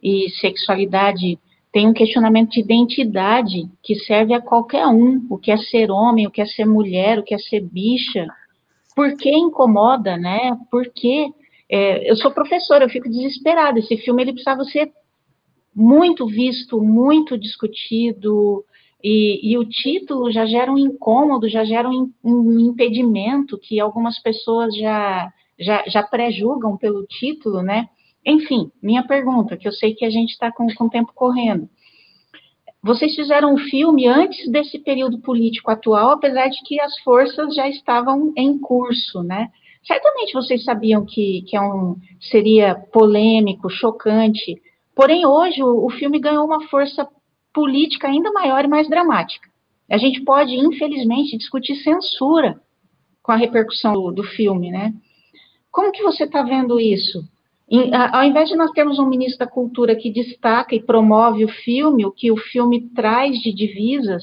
e sexualidade tem um questionamento de identidade que serve a qualquer um, o que é ser homem, o que é ser mulher, o que é ser bicha. Por que incomoda, né? Porque é, eu sou professora, eu fico desesperada. Esse filme ele precisava ser muito visto, muito discutido, e, e, o título já gera um incômodo, já gera um, um impedimento que algumas pessoas já, já, já pré-julgam pelo título, né? Enfim, minha pergunta, que eu sei que a gente está com, com o tempo correndo. Vocês fizeram um filme antes desse período político atual, apesar de que as forças já estavam em curso, né? Certamente vocês sabiam que, que é um, seria polêmico, chocante, porém hoje o, o filme ganhou uma força política ainda maior e mais dramática. A gente pode, infelizmente, discutir censura com a repercussão do, do filme, né? Como que você está vendo isso? Em, ao invés de nós termos um ministro da Cultura que destaca e promove o filme, o que o filme traz de divisas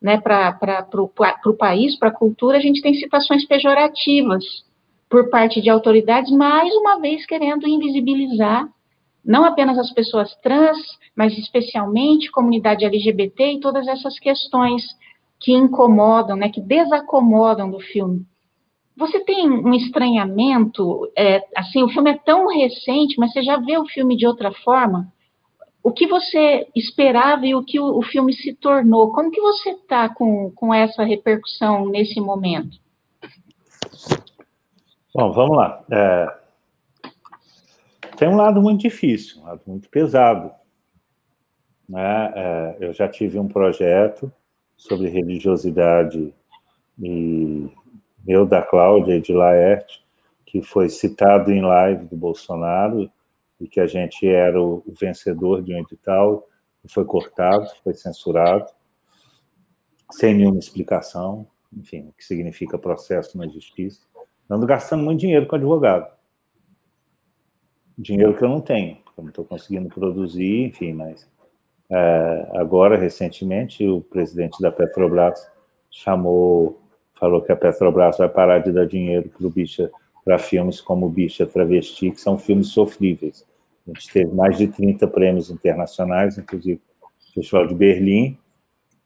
né, para o país, para a cultura, a gente tem citações pejorativas por parte de autoridades, mais uma vez querendo invisibilizar não apenas as pessoas trans, mas especialmente comunidade LGBT e todas essas questões que incomodam, né, que desacomodam do filme. Você tem um estranhamento, é, assim, o filme é tão recente, mas você já vê o filme de outra forma? O que você esperava e o que o, o filme se tornou? Como que você está com, com essa repercussão nesse momento? Bom, vamos lá. É, tem um lado muito difícil, um lado muito pesado. Né? É, eu já tive um projeto sobre religiosidade e meu da Cláudia e de Laerte, que foi citado em live do Bolsonaro e que a gente era o vencedor de um edital, foi cortado, foi censurado, sem nenhuma explicação, enfim, o que significa processo na justiça, ando gastando muito dinheiro com advogado. Dinheiro que eu não tenho, porque eu não estou conseguindo produzir, enfim, mas é, agora, recentemente, o presidente da Petrobras chamou, falou que a Petrobras vai parar de dar dinheiro para Bicha, para filmes como Bicha Travesti, que são filmes sofríveis. A gente teve mais de 30 prêmios internacionais, inclusive o Festival de Berlim,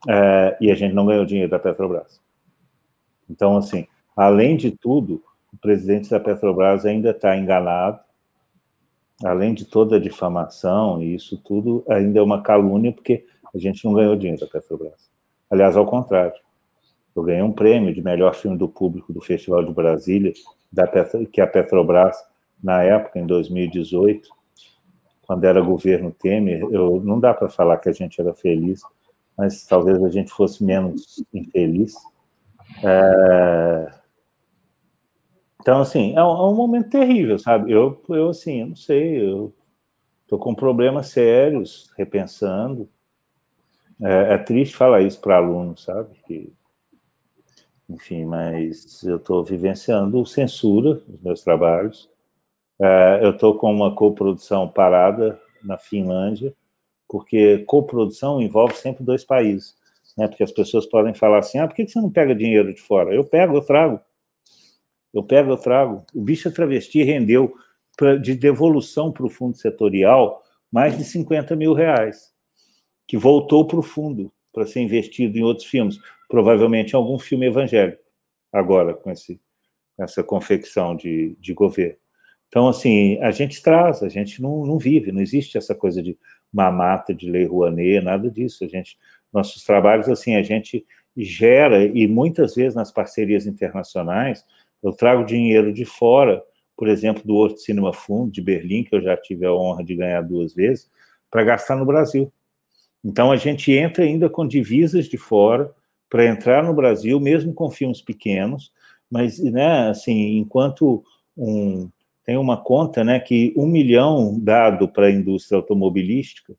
é, e a gente não ganhou dinheiro da Petrobras. Então, assim, além de tudo, o presidente da Petrobras ainda está enganado, além de toda a difamação, e isso tudo ainda é uma calúnia, porque a gente não ganhou dinheiro da Petrobras. Aliás, ao contrário. Eu ganhei um prêmio de melhor filme do público do Festival de Brasília, da Petro, que a Petrobras, na época, em 2018, quando era governo Temer, eu, não dá para falar que a gente era feliz, mas talvez a gente fosse menos infeliz. É, então, assim, é um, é um, momento terrível, sabe? Eu, eu assim, eu não sei, eu tô com problemas sérios, repensando. É, é triste falar isso para alunos, sabe? Que, enfim, mas eu estou vivenciando censura nos meus trabalhos. É, eu estou com uma coprodução parada na Finlândia, porque coprodução envolve sempre dois países, né? Porque as pessoas podem falar assim: ah, por que você não pega dinheiro de fora? Eu pego, eu trago. Eu pego, eu trago. O bicho travesti rendeu pra, de devolução para o fundo setorial mais de 50 mil reais, que voltou para o fundo para ser investido em outros filmes, provavelmente em algum filme evangélico, agora com esse, essa confecção de, de governo. Então, assim, a gente traz, a gente não, não vive, não existe essa coisa de mamata, de lei Rouanet, nada disso. A gente, nossos trabalhos, assim, a gente gera, e muitas vezes nas parcerias internacionais, eu trago dinheiro de fora, por exemplo, do World Cinema Fund de Berlim, que eu já tive a honra de ganhar duas vezes, para gastar no Brasil. Então a gente entra ainda com divisas de fora para entrar no Brasil, mesmo com filmes pequenos, mas, né, assim, enquanto um, tem uma conta, né, que um milhão dado para a indústria automobilística,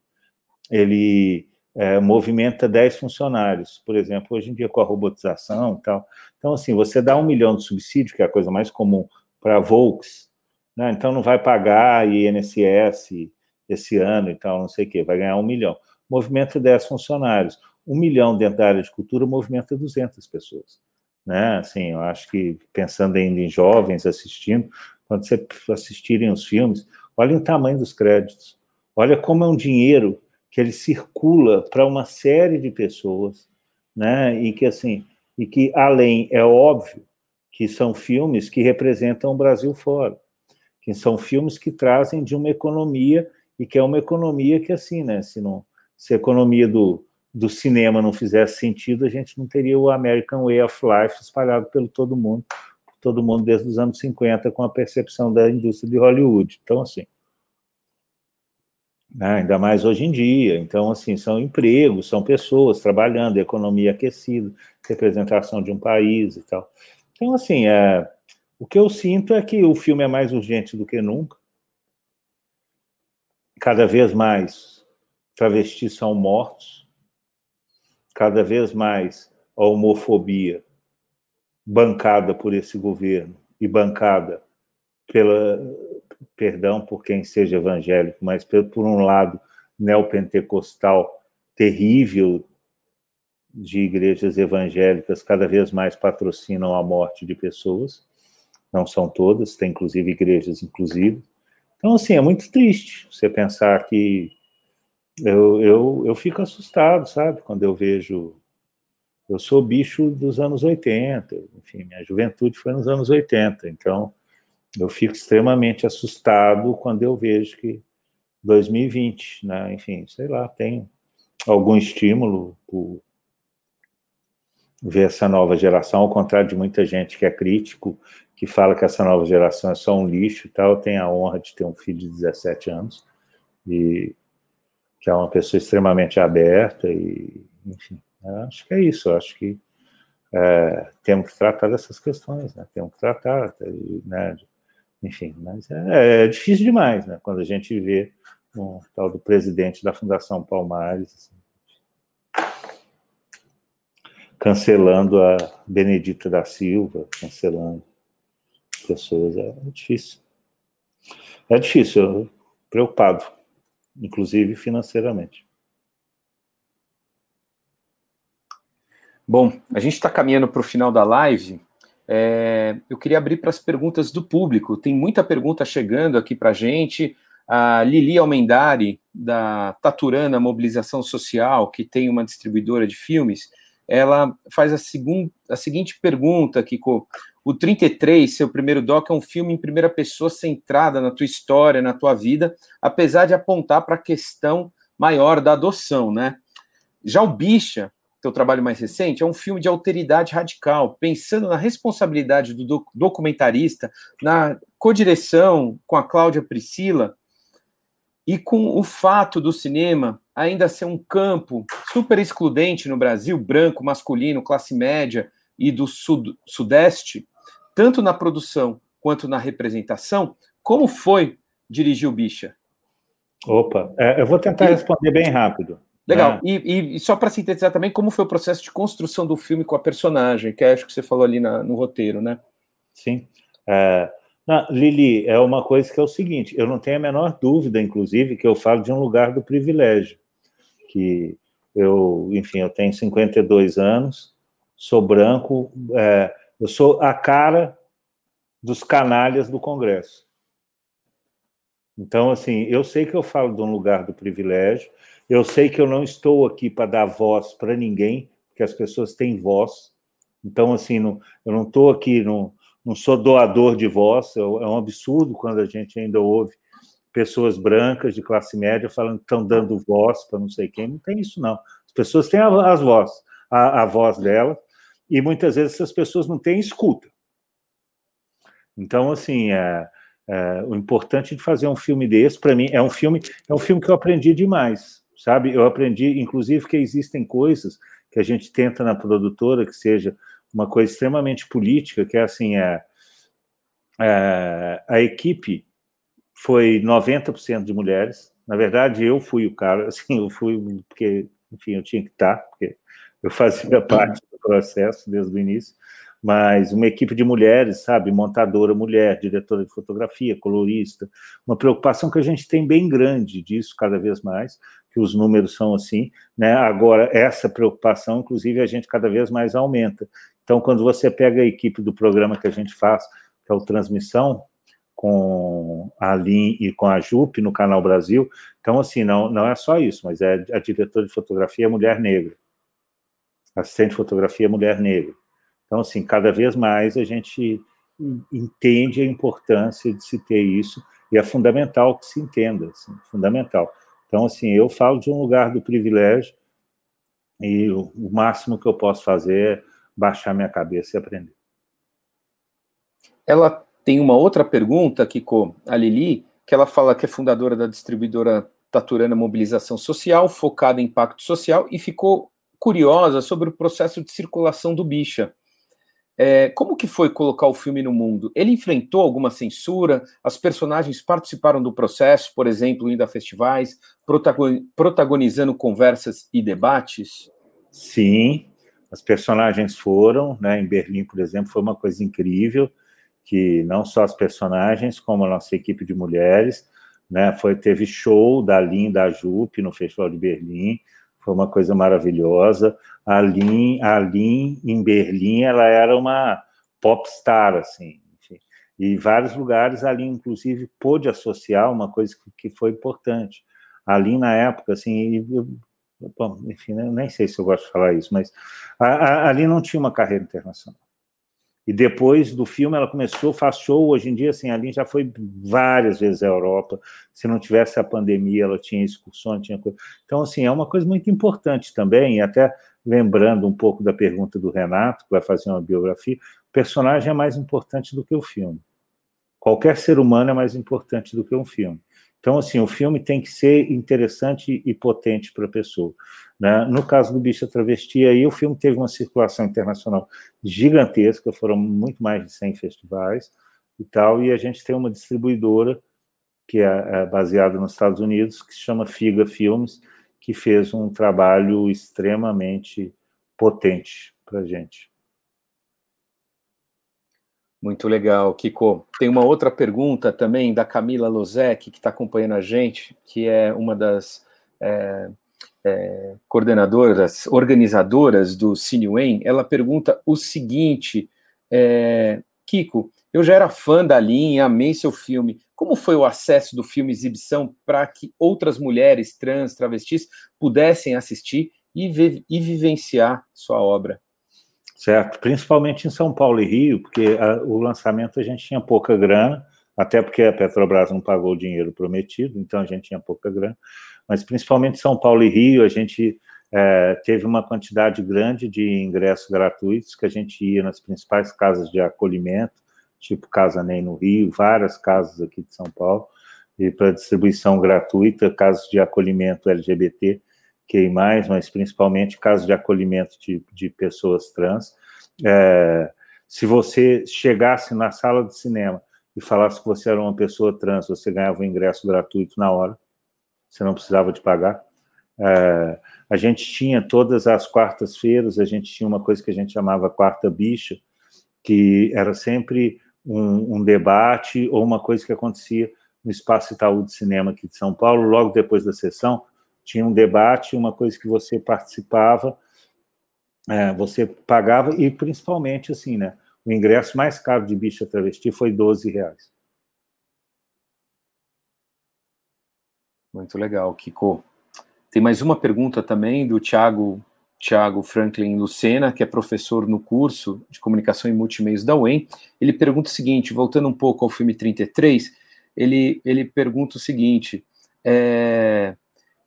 ele é, movimenta 10 funcionários, por exemplo, hoje em dia com a robotização e tal. Então, assim, você dá um milhão de subsídio, que é a coisa mais comum para Volks, né? então não vai pagar INSS esse ano e tal, não sei o quê, vai ganhar um milhão. Movimenta 10 funcionários. Um milhão dentro da área de cultura movimenta 200 pessoas. Né? Assim, eu acho que, pensando ainda em jovens assistindo, quando você assistirem os filmes, olhem o tamanho dos créditos. Olha como é um dinheiro que ele circula para uma série de pessoas, né? E que assim, e que além é óbvio que são filmes que representam o Brasil fora, que são filmes que trazem de uma economia e que é uma economia que assim, né? Se não, se a economia do do cinema não fizesse sentido, a gente não teria o American Way of Life espalhado pelo todo mundo, todo mundo desde os anos 50 com a percepção da indústria de Hollywood. Então assim, né? ainda mais hoje em dia. Então, assim, são empregos, são pessoas trabalhando, economia aquecida, representação de um país e tal. Então, assim, é, o que eu sinto é que o filme é mais urgente do que nunca. Cada vez mais travestis são mortos, cada vez mais a homofobia bancada por esse governo e bancada pela, perdão por quem seja evangélico, mas por um lado neopentecostal terrível de igrejas evangélicas cada vez mais patrocinam a morte de pessoas, não são todas, tem inclusive igrejas inclusivas, Então, assim, é muito triste você pensar que eu, eu, eu fico assustado, sabe, quando eu vejo. Eu sou bicho dos anos 80, enfim, minha juventude foi nos anos 80, então eu fico extremamente assustado quando eu vejo que 2020, né, enfim, sei lá, tem algum estímulo por ver essa nova geração, ao contrário de muita gente que é crítico, que fala que essa nova geração é só um lixo e tal, eu tenho a honra de ter um filho de 17 anos, e que é uma pessoa extremamente aberta e, enfim, acho que é isso, acho que é, temos que tratar dessas questões, né? Temos que tratar, né? Enfim, mas é, é, difícil demais, né? Quando a gente vê um tal do presidente da Fundação Palmares assim, cancelando a Benedita da Silva, cancelando pessoas, é difícil. É difícil, preocupado inclusive financeiramente. Bom, a gente está caminhando para o final da live. É, eu queria abrir para as perguntas do público. Tem muita pergunta chegando aqui para a gente. A Lili Almendari, da Taturana Mobilização Social, que tem uma distribuidora de filmes, ela faz a, segun, a seguinte pergunta, Kiko. O 33, seu primeiro doc, é um filme em primeira pessoa centrada na tua história, na tua vida, apesar de apontar para a questão maior da adoção, né? Já o Bicha, teu trabalho mais recente, é um filme de alteridade radical, pensando na responsabilidade do documentarista, na codireção com a Cláudia Priscila e com o fato do cinema ainda ser um campo super excludente no Brasil, branco, masculino, classe média e do sud sudeste, tanto na produção quanto na representação, como foi dirigir o Bicha? Opa, é, eu vou tentar responder bem rápido. Legal. Né? E, e, só para sintetizar também, como foi o processo de construção do filme com a personagem, que acho que você falou ali na, no roteiro, né? Sim. É, não, Lili, é uma coisa que é o seguinte: eu não tenho a menor dúvida, inclusive, que eu falo de um lugar do privilégio que eu, enfim, eu tenho 52 anos, sou branco, é, eu sou a cara dos canalhas do Congresso. Então, assim, eu sei que eu falo de um lugar do privilégio, eu sei que eu não estou aqui para dar voz para ninguém, porque as pessoas têm voz. Então, assim, não, eu não estou aqui, não, não sou doador de voz, é, é um absurdo quando a gente ainda ouve pessoas brancas de classe média falando que estão dando voz para não sei quem. Não tem isso, não. As pessoas têm as vozes, a, a voz dela, e muitas vezes essas pessoas não têm escuta. Então, assim, é, é, o importante de fazer um filme desse, para mim, é um filme, é um filme que eu aprendi demais, sabe? Eu aprendi, inclusive, que existem coisas que a gente tenta na produtora que seja uma coisa extremamente política, que é assim, é, é a equipe foi 90% de mulheres. Na verdade, eu fui o cara, assim, eu fui porque, enfim, eu tinha que estar, porque eu fazia parte do processo desde o início. Mas uma equipe de mulheres, sabe, montadora mulher, diretora de fotografia, colorista, uma preocupação que a gente tem bem grande disso cada vez mais, que os números são assim, né? Agora essa preocupação, inclusive, a gente cada vez mais aumenta. Então, quando você pega a equipe do programa que a gente faz, que é o Transmissão, com a Lin e com a Jupe no Canal Brasil. Então, assim, não, não é só isso, mas é a diretora de fotografia é mulher negra. Assistente de fotografia é mulher negra. Então, assim, cada vez mais a gente entende a importância de se ter isso e é fundamental que se entenda, assim, fundamental. Então, assim, eu falo de um lugar do privilégio e o, máximo que eu posso fazer é baixar minha cabeça e aprender. Ela tem uma outra pergunta, Kiko, a Lili, que ela fala que é fundadora da distribuidora Taturana Mobilização Social, focada em impacto social, e ficou curiosa sobre o processo de circulação do Bicha. É, como que foi colocar o filme no mundo? Ele enfrentou alguma censura? As personagens participaram do processo, por exemplo, indo a festivais, protagonizando conversas e debates? Sim, as personagens foram, né? Em Berlim, por exemplo, foi uma coisa incrível que não só as personagens, como a nossa equipe de mulheres, né? Foi teve show da Lin da Jupe no Festival de Berlim, foi uma coisa maravilhosa. A Lin, a Lin em Berlim, ela era uma popstar assim. E vários lugares ali, inclusive, pôde associar uma coisa que, foi importante. Ali na época, assim, eu, bom, enfim, nem sei se eu gosto de falar isso, mas a, a, ali não tinha uma carreira internacional. E depois do filme ela começou, faz show, hoje em dia, assim, a Lin já foi várias vezes à Europa, se não tivesse a pandemia, ela tinha excursões, tinha coisa. Então, assim, é uma coisa muito importante também, e até lembrando um pouco da pergunta do Renato, que vai fazer uma biografia, o personagem é mais importante do que o filme. Qualquer ser humano é mais importante do que um filme. Então, assim, o filme tem que ser interessante e potente para a pessoa. Né? No caso do Bicha Travesti, aí o filme teve uma circulação internacional gigantesca, foram muito mais de 100 festivais e tal, e a gente tem uma distribuidora que é, é baseada nos Estados Unidos, que se chama Figa Filmes, que fez um trabalho extremamente potente para a gente. Muito legal, Kiko. Tem uma outra pergunta também da Camila Lozek, que está acompanhando a gente, que é uma das é, é, coordenadoras, organizadoras do Cinewen. Ela pergunta o seguinte: é, Kiko, eu já era fã da linha, amei seu filme. Como foi o acesso do filme exibição para que outras mulheres trans, travestis pudessem assistir e, vi e vivenciar sua obra? certo? Principalmente em São Paulo e Rio, porque a, o lançamento a gente tinha pouca grana, até porque a Petrobras não pagou o dinheiro prometido, então a gente tinha pouca grana, mas principalmente São Paulo e Rio, a gente é, teve uma quantidade grande de ingressos gratuitos que a gente ia nas principais casas de acolhimento, tipo Casa Nem no Rio, várias casas aqui de São Paulo, e para distribuição gratuita, casas de acolhimento LGBT, QI+, mas principalmente casos de acolhimento de, de pessoas trans. É, se você chegasse na sala de cinema e falasse que você era uma pessoa trans, você ganhava um ingresso gratuito na hora, você não precisava de pagar. É, a gente tinha todas as quartas-feiras, a gente tinha uma coisa que a gente chamava quarta bicha, que era sempre um, um, debate ou uma coisa que acontecia no Espaço Itaú de Cinema aqui de São Paulo, logo depois da sessão, tinha um debate, uma coisa que você participava, é, você pagava, e principalmente assim, né? O ingresso mais caro de bicha travesti foi 12 reais. Muito legal, Kiko. Tem mais uma pergunta também do Thiago, Thiago Franklin Lucena, que é professor no curso de comunicação e multimeios da UEM. Ele pergunta o seguinte, voltando um pouco ao filme 33, ele, ele pergunta o seguinte: é,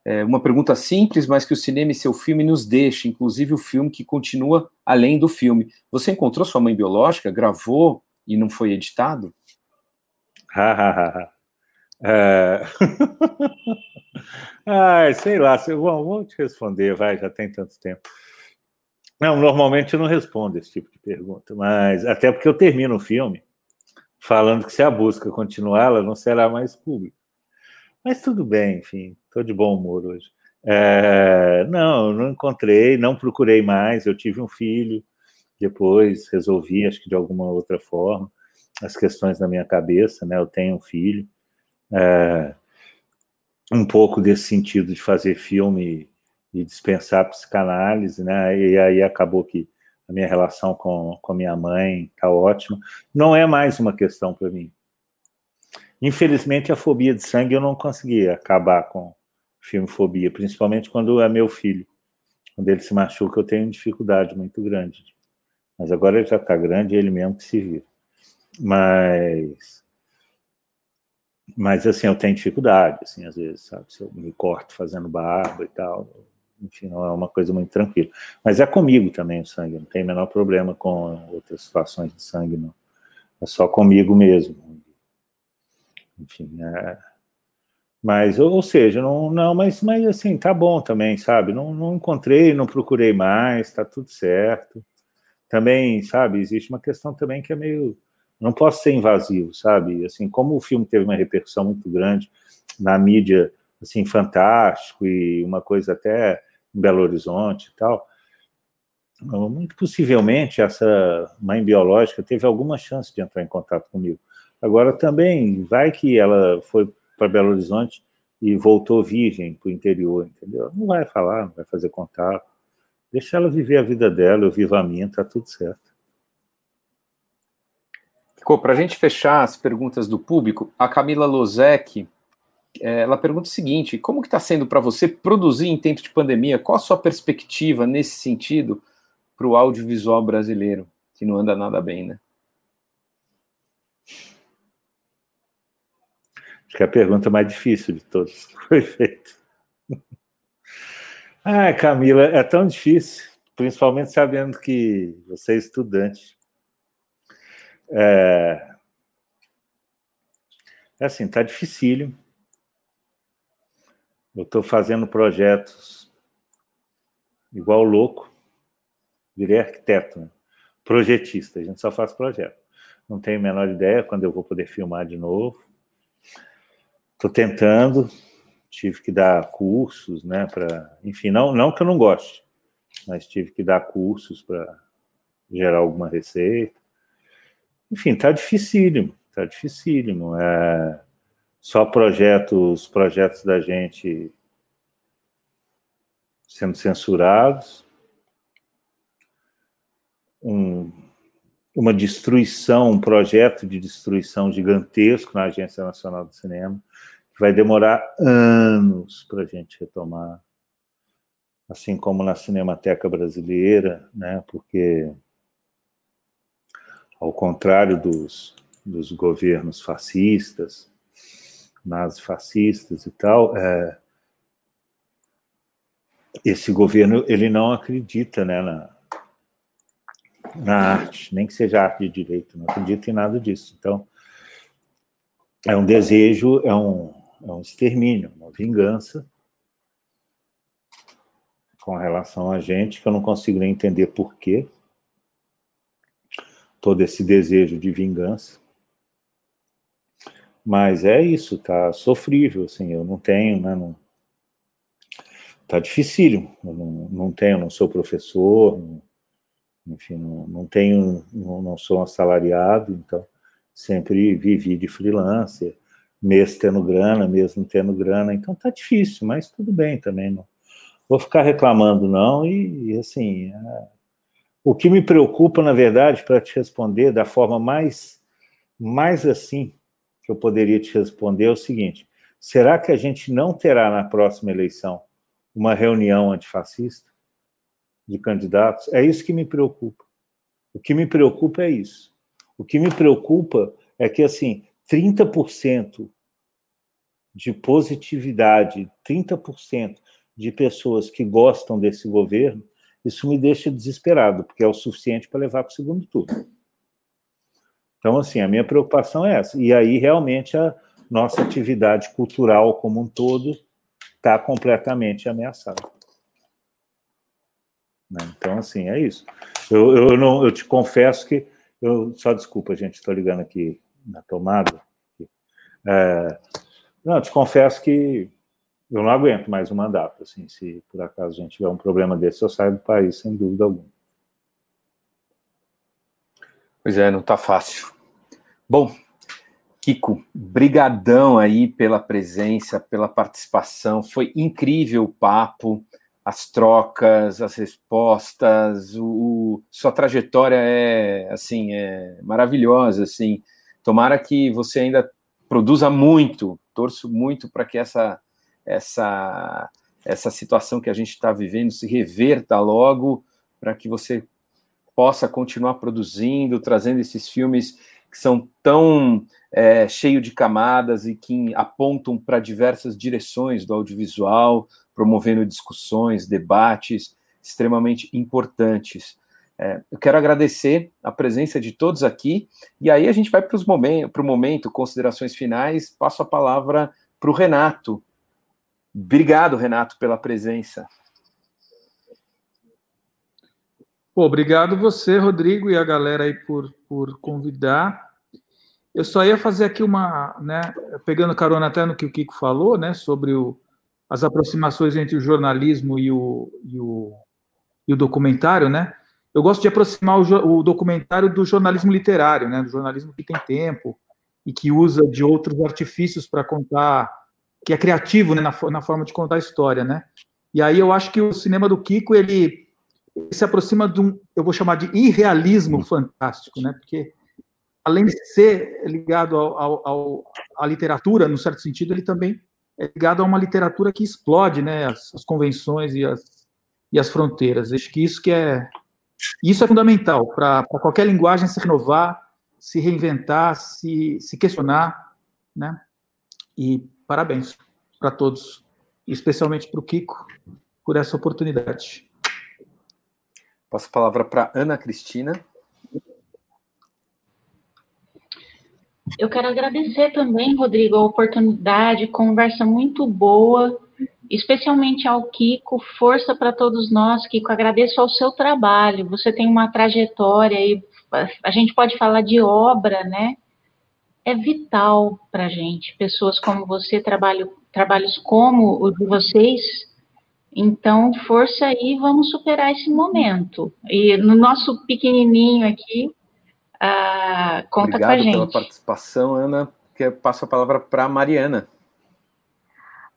é uma pergunta simples, mas que o cinema e seu filme nos deixa, inclusive o filme que continua além do filme. Você encontrou sua mãe biológica, gravou e não foi editado? É... Ai, sei lá, vou, vou te responder, vai, já tem tanto tempo. Não, normalmente eu não respondo esse tipo de pergunta, mas até porque eu termino o filme falando que se a busca continuar, ela não será mais pública. Mas tudo bem, enfim, estou de bom humor hoje. É, não, não encontrei, não procurei mais. Eu tive um filho, depois resolvi, acho que de alguma outra forma, as questões da minha cabeça, né? Eu tenho um filho. É, um pouco desse sentido de fazer filme e dispensar psicanálise, né? E aí acabou que a minha relação com, com minha mãe está ótima. Não é mais uma questão para mim. Infelizmente, a fobia de sangue eu não consegui acabar com filme fobia, principalmente quando é meu filho. Quando ele se machuca, eu tenho dificuldade muito grande. Mas agora ele já está grande, ele mesmo que se vira. Mas, mas assim, eu tenho dificuldade, assim, às vezes, sabe? Se eu me corto fazendo barba e tal, enfim, não é uma coisa muito tranquila. Mas é comigo também o sangue, não tem o menor problema com outras situações de sangue, não. É só comigo mesmo enfim, é... mas, ou, seja, não, não, mas, mas assim, tá bom também, sabe? Não, não encontrei, não procurei mais, tá tudo certo. Também, sabe, existe uma questão também que é meio, não posso ser invasivo, sabe? Assim, como o filme teve uma repercussão muito grande na mídia, assim, fantástico e uma coisa até em Belo Horizonte e tal, muito possivelmente essa mãe biológica teve alguma chance de entrar em contato comigo. Agora também, vai que ela foi para Belo Horizonte e voltou virgem para o interior, entendeu? Não vai falar, não vai fazer contato. Deixa ela viver a vida dela, eu vivo a minha, tá tudo certo. Para a gente fechar as perguntas do público, a Camila Lozek, é, ela pergunta o seguinte: como que está sendo para você produzir em tempo de pandemia? Qual a sua perspectiva nesse sentido para o audiovisual brasileiro, que não anda nada bem, né? Acho que é a pergunta mais difícil de todas que foi feita. Ah, Camila, é tão difícil, principalmente sabendo que você é estudante. É, é assim, tá dificílimo. Eu estou fazendo projetos igual louco. Virei arquiteto, né? projetista. A gente só faz projeto. Não tenho a menor ideia quando eu vou poder filmar de novo. Estou tentando, tive que dar cursos, né? Para, enfim, não, não que eu não goste, mas tive que dar cursos para gerar alguma receita. Enfim, tá dificílimo, tá dificílimo. É, só projetos, projetos da gente sendo censurados, um, uma destruição, um projeto de destruição gigantesco na Agência Nacional do Cinema, que vai demorar anos para a gente retomar, assim como na Cinemateca Brasileira, né? Porque ao contrário dos, dos governos fascistas, nazifascistas e tal, é, esse governo ele não acredita né, na, na arte, nem que seja arte de direito, não acredita em nada disso. Então, é um desejo, é um, é um extermínio, uma vingança com relação a gente, que eu não consigo nem entender por quê. Todo esse desejo de vingança. Mas é isso, tá sofrível, assim, eu não tenho, né, não, tá dificílimo, eu não, não tenho, não sou professor, não, enfim, não, não tenho, não, não sou assalariado, então sempre vivi de freelancer, mês tendo grana, mesmo tendo grana, então tá difícil, mas tudo bem também, não vou ficar reclamando não, e, e assim, é, o que me preocupa, na verdade, para te responder da forma mais, mais assim, que eu poderia te responder é o seguinte: será que a gente não terá na próxima eleição uma reunião antifascista de candidatos? É isso que me preocupa. O que me preocupa é isso. O que me preocupa é que, assim, 30% de positividade, 30% de pessoas que gostam desse governo, isso me deixa desesperado, porque é o suficiente para levar para o segundo turno. Então, assim, a minha preocupação é essa. E aí, realmente, a nossa atividade cultural como um todo está completamente ameaçada. Né? Então, assim, é isso. Eu, eu, não, eu te confesso que. Eu, só desculpa, gente, estou ligando aqui na tomada. É, não, te confesso que eu não aguento mais o mandato. Assim, se por acaso a gente tiver um problema desse, eu saio do país, sem dúvida alguma. Pois é, não está fácil. Bom, Kiko, brigadão aí pela presença, pela participação. Foi incrível o papo, as trocas, as respostas. O, sua trajetória é assim, é maravilhosa. Assim, tomara que você ainda produza muito. Torço muito para que essa essa essa situação que a gente está vivendo se reverta logo, para que você possa continuar produzindo, trazendo esses filmes que são tão é, cheios de camadas e que apontam para diversas direções do audiovisual, promovendo discussões, debates extremamente importantes. É, eu quero agradecer a presença de todos aqui, e aí a gente vai para o momento, momento, considerações finais, passo a palavra para o Renato. Obrigado, Renato, pela presença. Obrigado você, Rodrigo, e a galera aí por, por convidar. Eu só ia fazer aqui uma, né, pegando carona até no que o Kiko falou, né, sobre o, as aproximações entre o jornalismo e o, e o, e o documentário, né? Eu gosto de aproximar o, o, documentário do jornalismo literário, né, do jornalismo que tem tempo e que usa de outros artifícios para contar, que é criativo né, na, na forma de contar a história, né? E aí eu acho que o cinema do Kiko ele se aproxima de um, eu vou chamar de irrealismo fantástico, né? Porque além de ser ligado ao, ao, ao, à literatura, no certo sentido, ele também é ligado a uma literatura que explode né, as, as convenções e as, e as fronteiras. Acho que isso que é isso é fundamental para qualquer linguagem se renovar, se reinventar, se, se questionar, né? E parabéns para todos, especialmente para o Kiko, por essa oportunidade. Passo a palavra para Ana Cristina. Eu quero agradecer também, Rodrigo, a oportunidade, conversa muito boa, especialmente ao Kiko, força para todos nós, Kiko, agradeço ao seu trabalho, você tem uma trajetória e a gente pode falar de obra, né? É vital para a gente, pessoas como você, trabalho, trabalhos como o de vocês, então, força aí, vamos superar esse momento. E no nosso pequenininho aqui, ah, conta Obrigado com a gente. pela participação, Ana. Que passo a palavra para Mariana.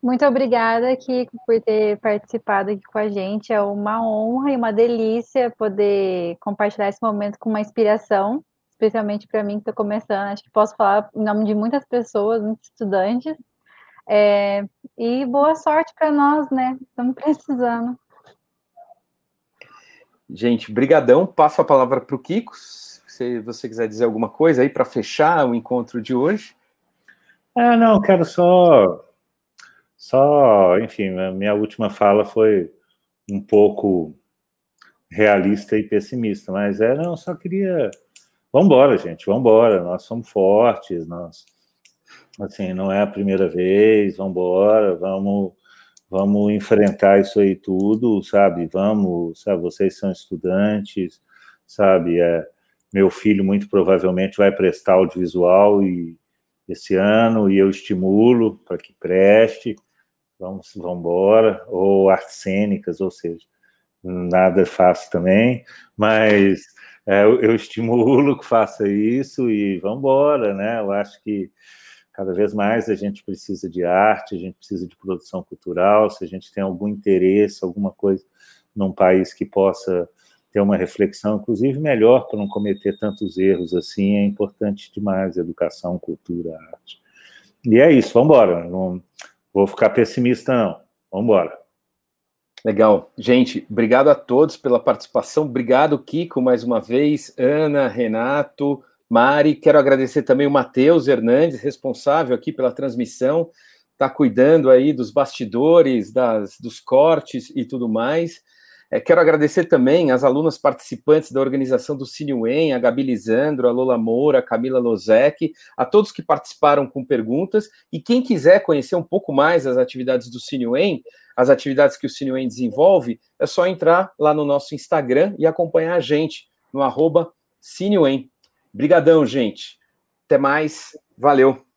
Muito obrigada, Kiko, por ter participado aqui com a gente. É uma honra e uma delícia poder compartilhar esse momento com uma inspiração, especialmente para mim que estou começando. Acho que posso falar em nome de muitas pessoas, muitos estudantes. É, e boa sorte para nós, né? Estamos precisando. Gente, brigadão. Passo a palavra para o Kiko, se você quiser dizer alguma coisa aí para fechar o encontro de hoje. Ah, não, quero só, só, enfim, minha última fala foi um pouco realista e pessimista, mas é, não, só queria, vamos embora, gente, vamos embora, nós somos fortes, nós Assim, não é a primeira vez, vamos embora, vamos, vamos enfrentar isso aí tudo, sabe? Vamos, sabe? Vocês são estudantes, sabe? É, meu filho muito provavelmente vai prestar audiovisual e esse ano e eu estimulo para que preste. Vamos, vamos embora, ou artes cênicas, ou seja, nada fácil também, mas é, eu, estimulo que faça isso e vamos embora, né? Eu acho que Cada vez mais a gente precisa de arte, a gente precisa de produção cultural. Se a gente tem algum interesse, alguma coisa num país que possa ter uma reflexão, inclusive melhor para não cometer tantos erros assim, é importante demais educação, cultura, arte. E é isso, vamos embora. Não vou ficar pessimista, não. Vamos embora. Legal. Gente, obrigado a todos pela participação. Obrigado, Kiko, mais uma vez. Ana, Renato, Mari, quero agradecer também o Matheus Hernandes, responsável aqui pela transmissão, está cuidando aí dos bastidores, das, dos cortes e tudo mais. É, quero agradecer também as alunas participantes da organização do CineWen, a Gabi Lisandro, a Lola Moura, a Camila Lozek, a todos que participaram com perguntas. E quem quiser conhecer um pouco mais as atividades do CineWen, as atividades que o CineWen desenvolve, é só entrar lá no nosso Instagram e acompanhar a gente no arroba CineWen. Brigadão, gente. Até mais. Valeu.